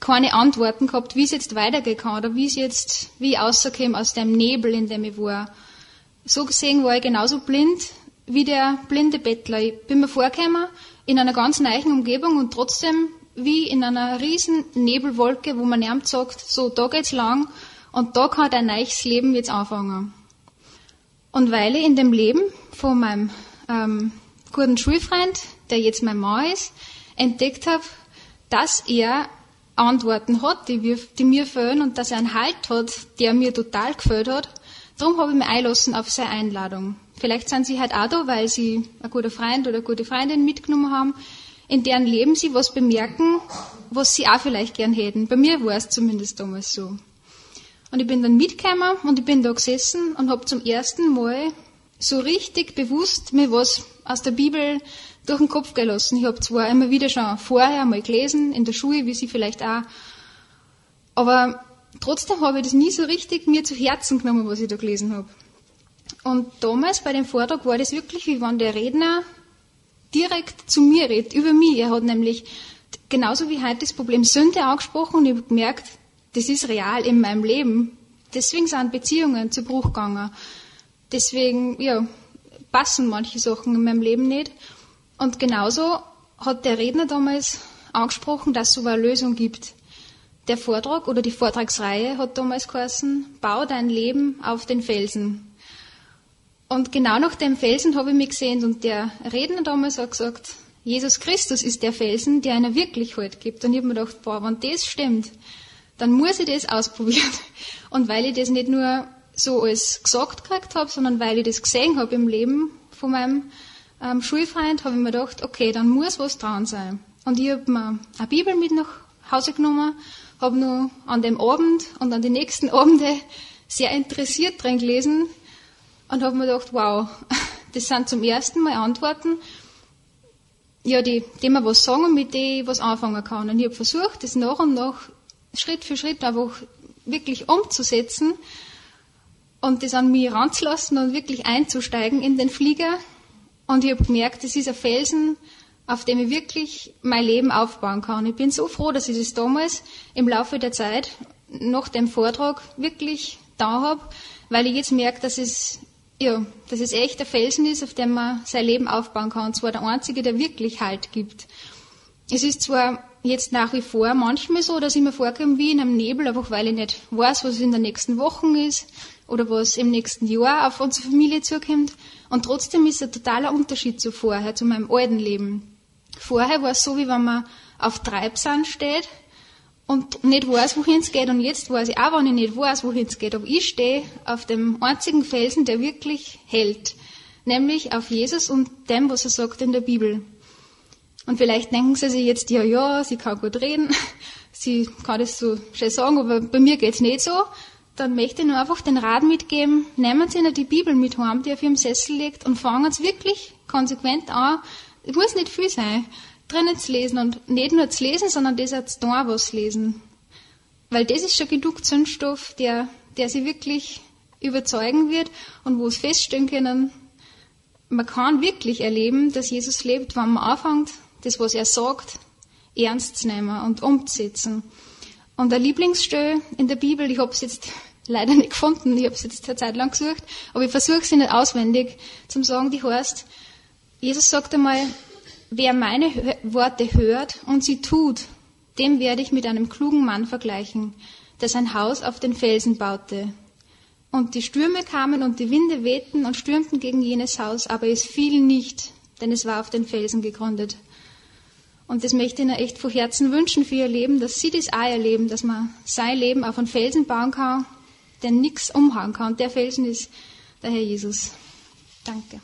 Speaker 3: keine Antworten gehabt, wie es jetzt weitergehen oder wie es jetzt, wie ich rauskomme aus dem Nebel, in dem ich war. So gesehen war ich genauso blind wie der blinde Bettler. Ich bin mir vorgekommen in einer ganz neuen Umgebung und trotzdem wie in einer riesen Nebelwolke, wo man niemand sagt, so, da geht's lang und da kann dein neues Leben jetzt anfangen. Und weil ich in dem Leben von meinem ähm, guten Schulfreund, der jetzt mein Mann ist, entdeckt habe, dass er Antworten hat, die, wir, die mir fehlen und dass er einen Halt hat, der mir total gefällt hat. Darum habe ich mich einlassen auf seine Einladung. Vielleicht sind sie halt auch da, weil sie ein guter Freund oder eine gute Freundin mitgenommen haben, in deren Leben sie was bemerken, was sie auch vielleicht gern hätten. Bei mir war es zumindest damals so. Und ich bin dann mitgekommen und ich bin da gesessen und habe zum ersten Mal so richtig bewusst mir was aus der Bibel durch den Kopf gelassen. Ich habe zwar immer wieder schon vorher mal gelesen, in der Schule, wie Sie vielleicht auch, aber trotzdem habe ich das nie so richtig mir zu Herzen genommen, was ich da gelesen habe. Und damals bei dem Vortrag war das wirklich, wie wenn der Redner direkt zu mir redet, über mich. Er hat nämlich genauso wie heute das Problem Sünde angesprochen und ich habe gemerkt, das ist real in meinem Leben. Deswegen sind Beziehungen zu Bruch gegangen. Deswegen, ja, passen manche Sachen in meinem Leben nicht. Und genauso hat der Redner damals angesprochen, dass es so eine Lösung gibt. Der Vortrag oder die Vortragsreihe hat damals geheißen, bau dein Leben auf den Felsen. Und genau nach dem Felsen habe ich mich gesehen und der Redner damals hat gesagt, Jesus Christus ist der Felsen, der einer wirklich Halt gibt. Und ich habe mir gedacht, boah, wenn das stimmt, dann muss ich das ausprobieren. Und weil ich das nicht nur so als gesagt gekriegt habe, sondern weil ich das gesehen habe im Leben von meinem ähm, Schulfreund, habe ich mir gedacht, okay, dann muss was dran sein. Und ich habe mir eine Bibel mit nach Hause genommen, habe nur an dem Abend und an den nächsten Abende sehr interessiert drin gelesen, und habe mir gedacht, wow, das sind zum ersten Mal Antworten, ja, die, die mir was sagen und mit denen ich was anfangen kann. Und ich habe versucht, das nach und nach, Schritt für Schritt einfach wirklich umzusetzen und das an mich ranzulassen und wirklich einzusteigen in den Flieger. Und ich habe gemerkt, das ist ein Felsen, auf dem ich wirklich mein Leben aufbauen kann. Ich bin so froh, dass ich das damals im Laufe der Zeit nach dem Vortrag wirklich da habe, weil ich jetzt merke, dass es ja, dass es echt der Felsen ist, auf dem man sein Leben aufbauen kann. Und zwar der einzige, der wirklich Halt gibt. Es ist zwar jetzt nach wie vor manchmal so, dass ich mir vorkomme wie in einem Nebel, einfach weil ich nicht weiß, was in den nächsten Wochen ist oder was im nächsten Jahr auf unsere Familie zukommt. Und trotzdem ist ein totaler Unterschied zu vorher, zu meinem alten Leben. Vorher war es so, wie wenn man auf Treibsand steht und nicht weiß, wohin es geht. Und jetzt weiß ich auch, wenn ich nicht weiß, wohin es geht. Aber ich stehe auf dem einzigen Felsen, der wirklich hält. Nämlich auf Jesus und dem, was er sagt in der Bibel. Und vielleicht denken Sie sich jetzt, ja, ja, sie kann gut reden, sie kann das so schön sagen, aber bei mir geht's nicht so. Dann möchte ich nur einfach den Rat mitgeben, nehmen Sie Ihnen die Bibel mit heim, die auf Ihrem Sessel liegt, und fangen Sie wirklich konsequent an. Es muss nicht viel sein drinnen zu lesen und nicht nur zu lesen, sondern das auch zu tun, was lesen. Weil das ist schon genug Zündstoff, der, der sie wirklich überzeugen wird und wo es feststellen können, man kann wirklich erleben, dass Jesus lebt, wenn man anfängt, das, was er sagt, ernst nehmen und umzusetzen. Und der Lieblingsstelle in der Bibel, ich habe es jetzt leider nicht gefunden, ich habe es jetzt eine Zeit lang gesucht, aber ich versuche sie nicht auswendig zu sagen, die heißt, Jesus sagt einmal, Wer meine Worte hört und sie tut, dem werde ich mit einem klugen Mann vergleichen, der sein Haus auf den Felsen baute. Und die Stürme kamen und die Winde wehten und stürmten gegen jenes Haus, aber es fiel nicht, denn es war auf den Felsen gegründet. Und das möchte ich Ihnen echt von Herzen wünschen für Ihr Leben, dass Sie das auch erleben, dass man sein Leben auf einen Felsen bauen kann, der nichts umhauen kann. Und der Felsen ist der Herr Jesus. Danke.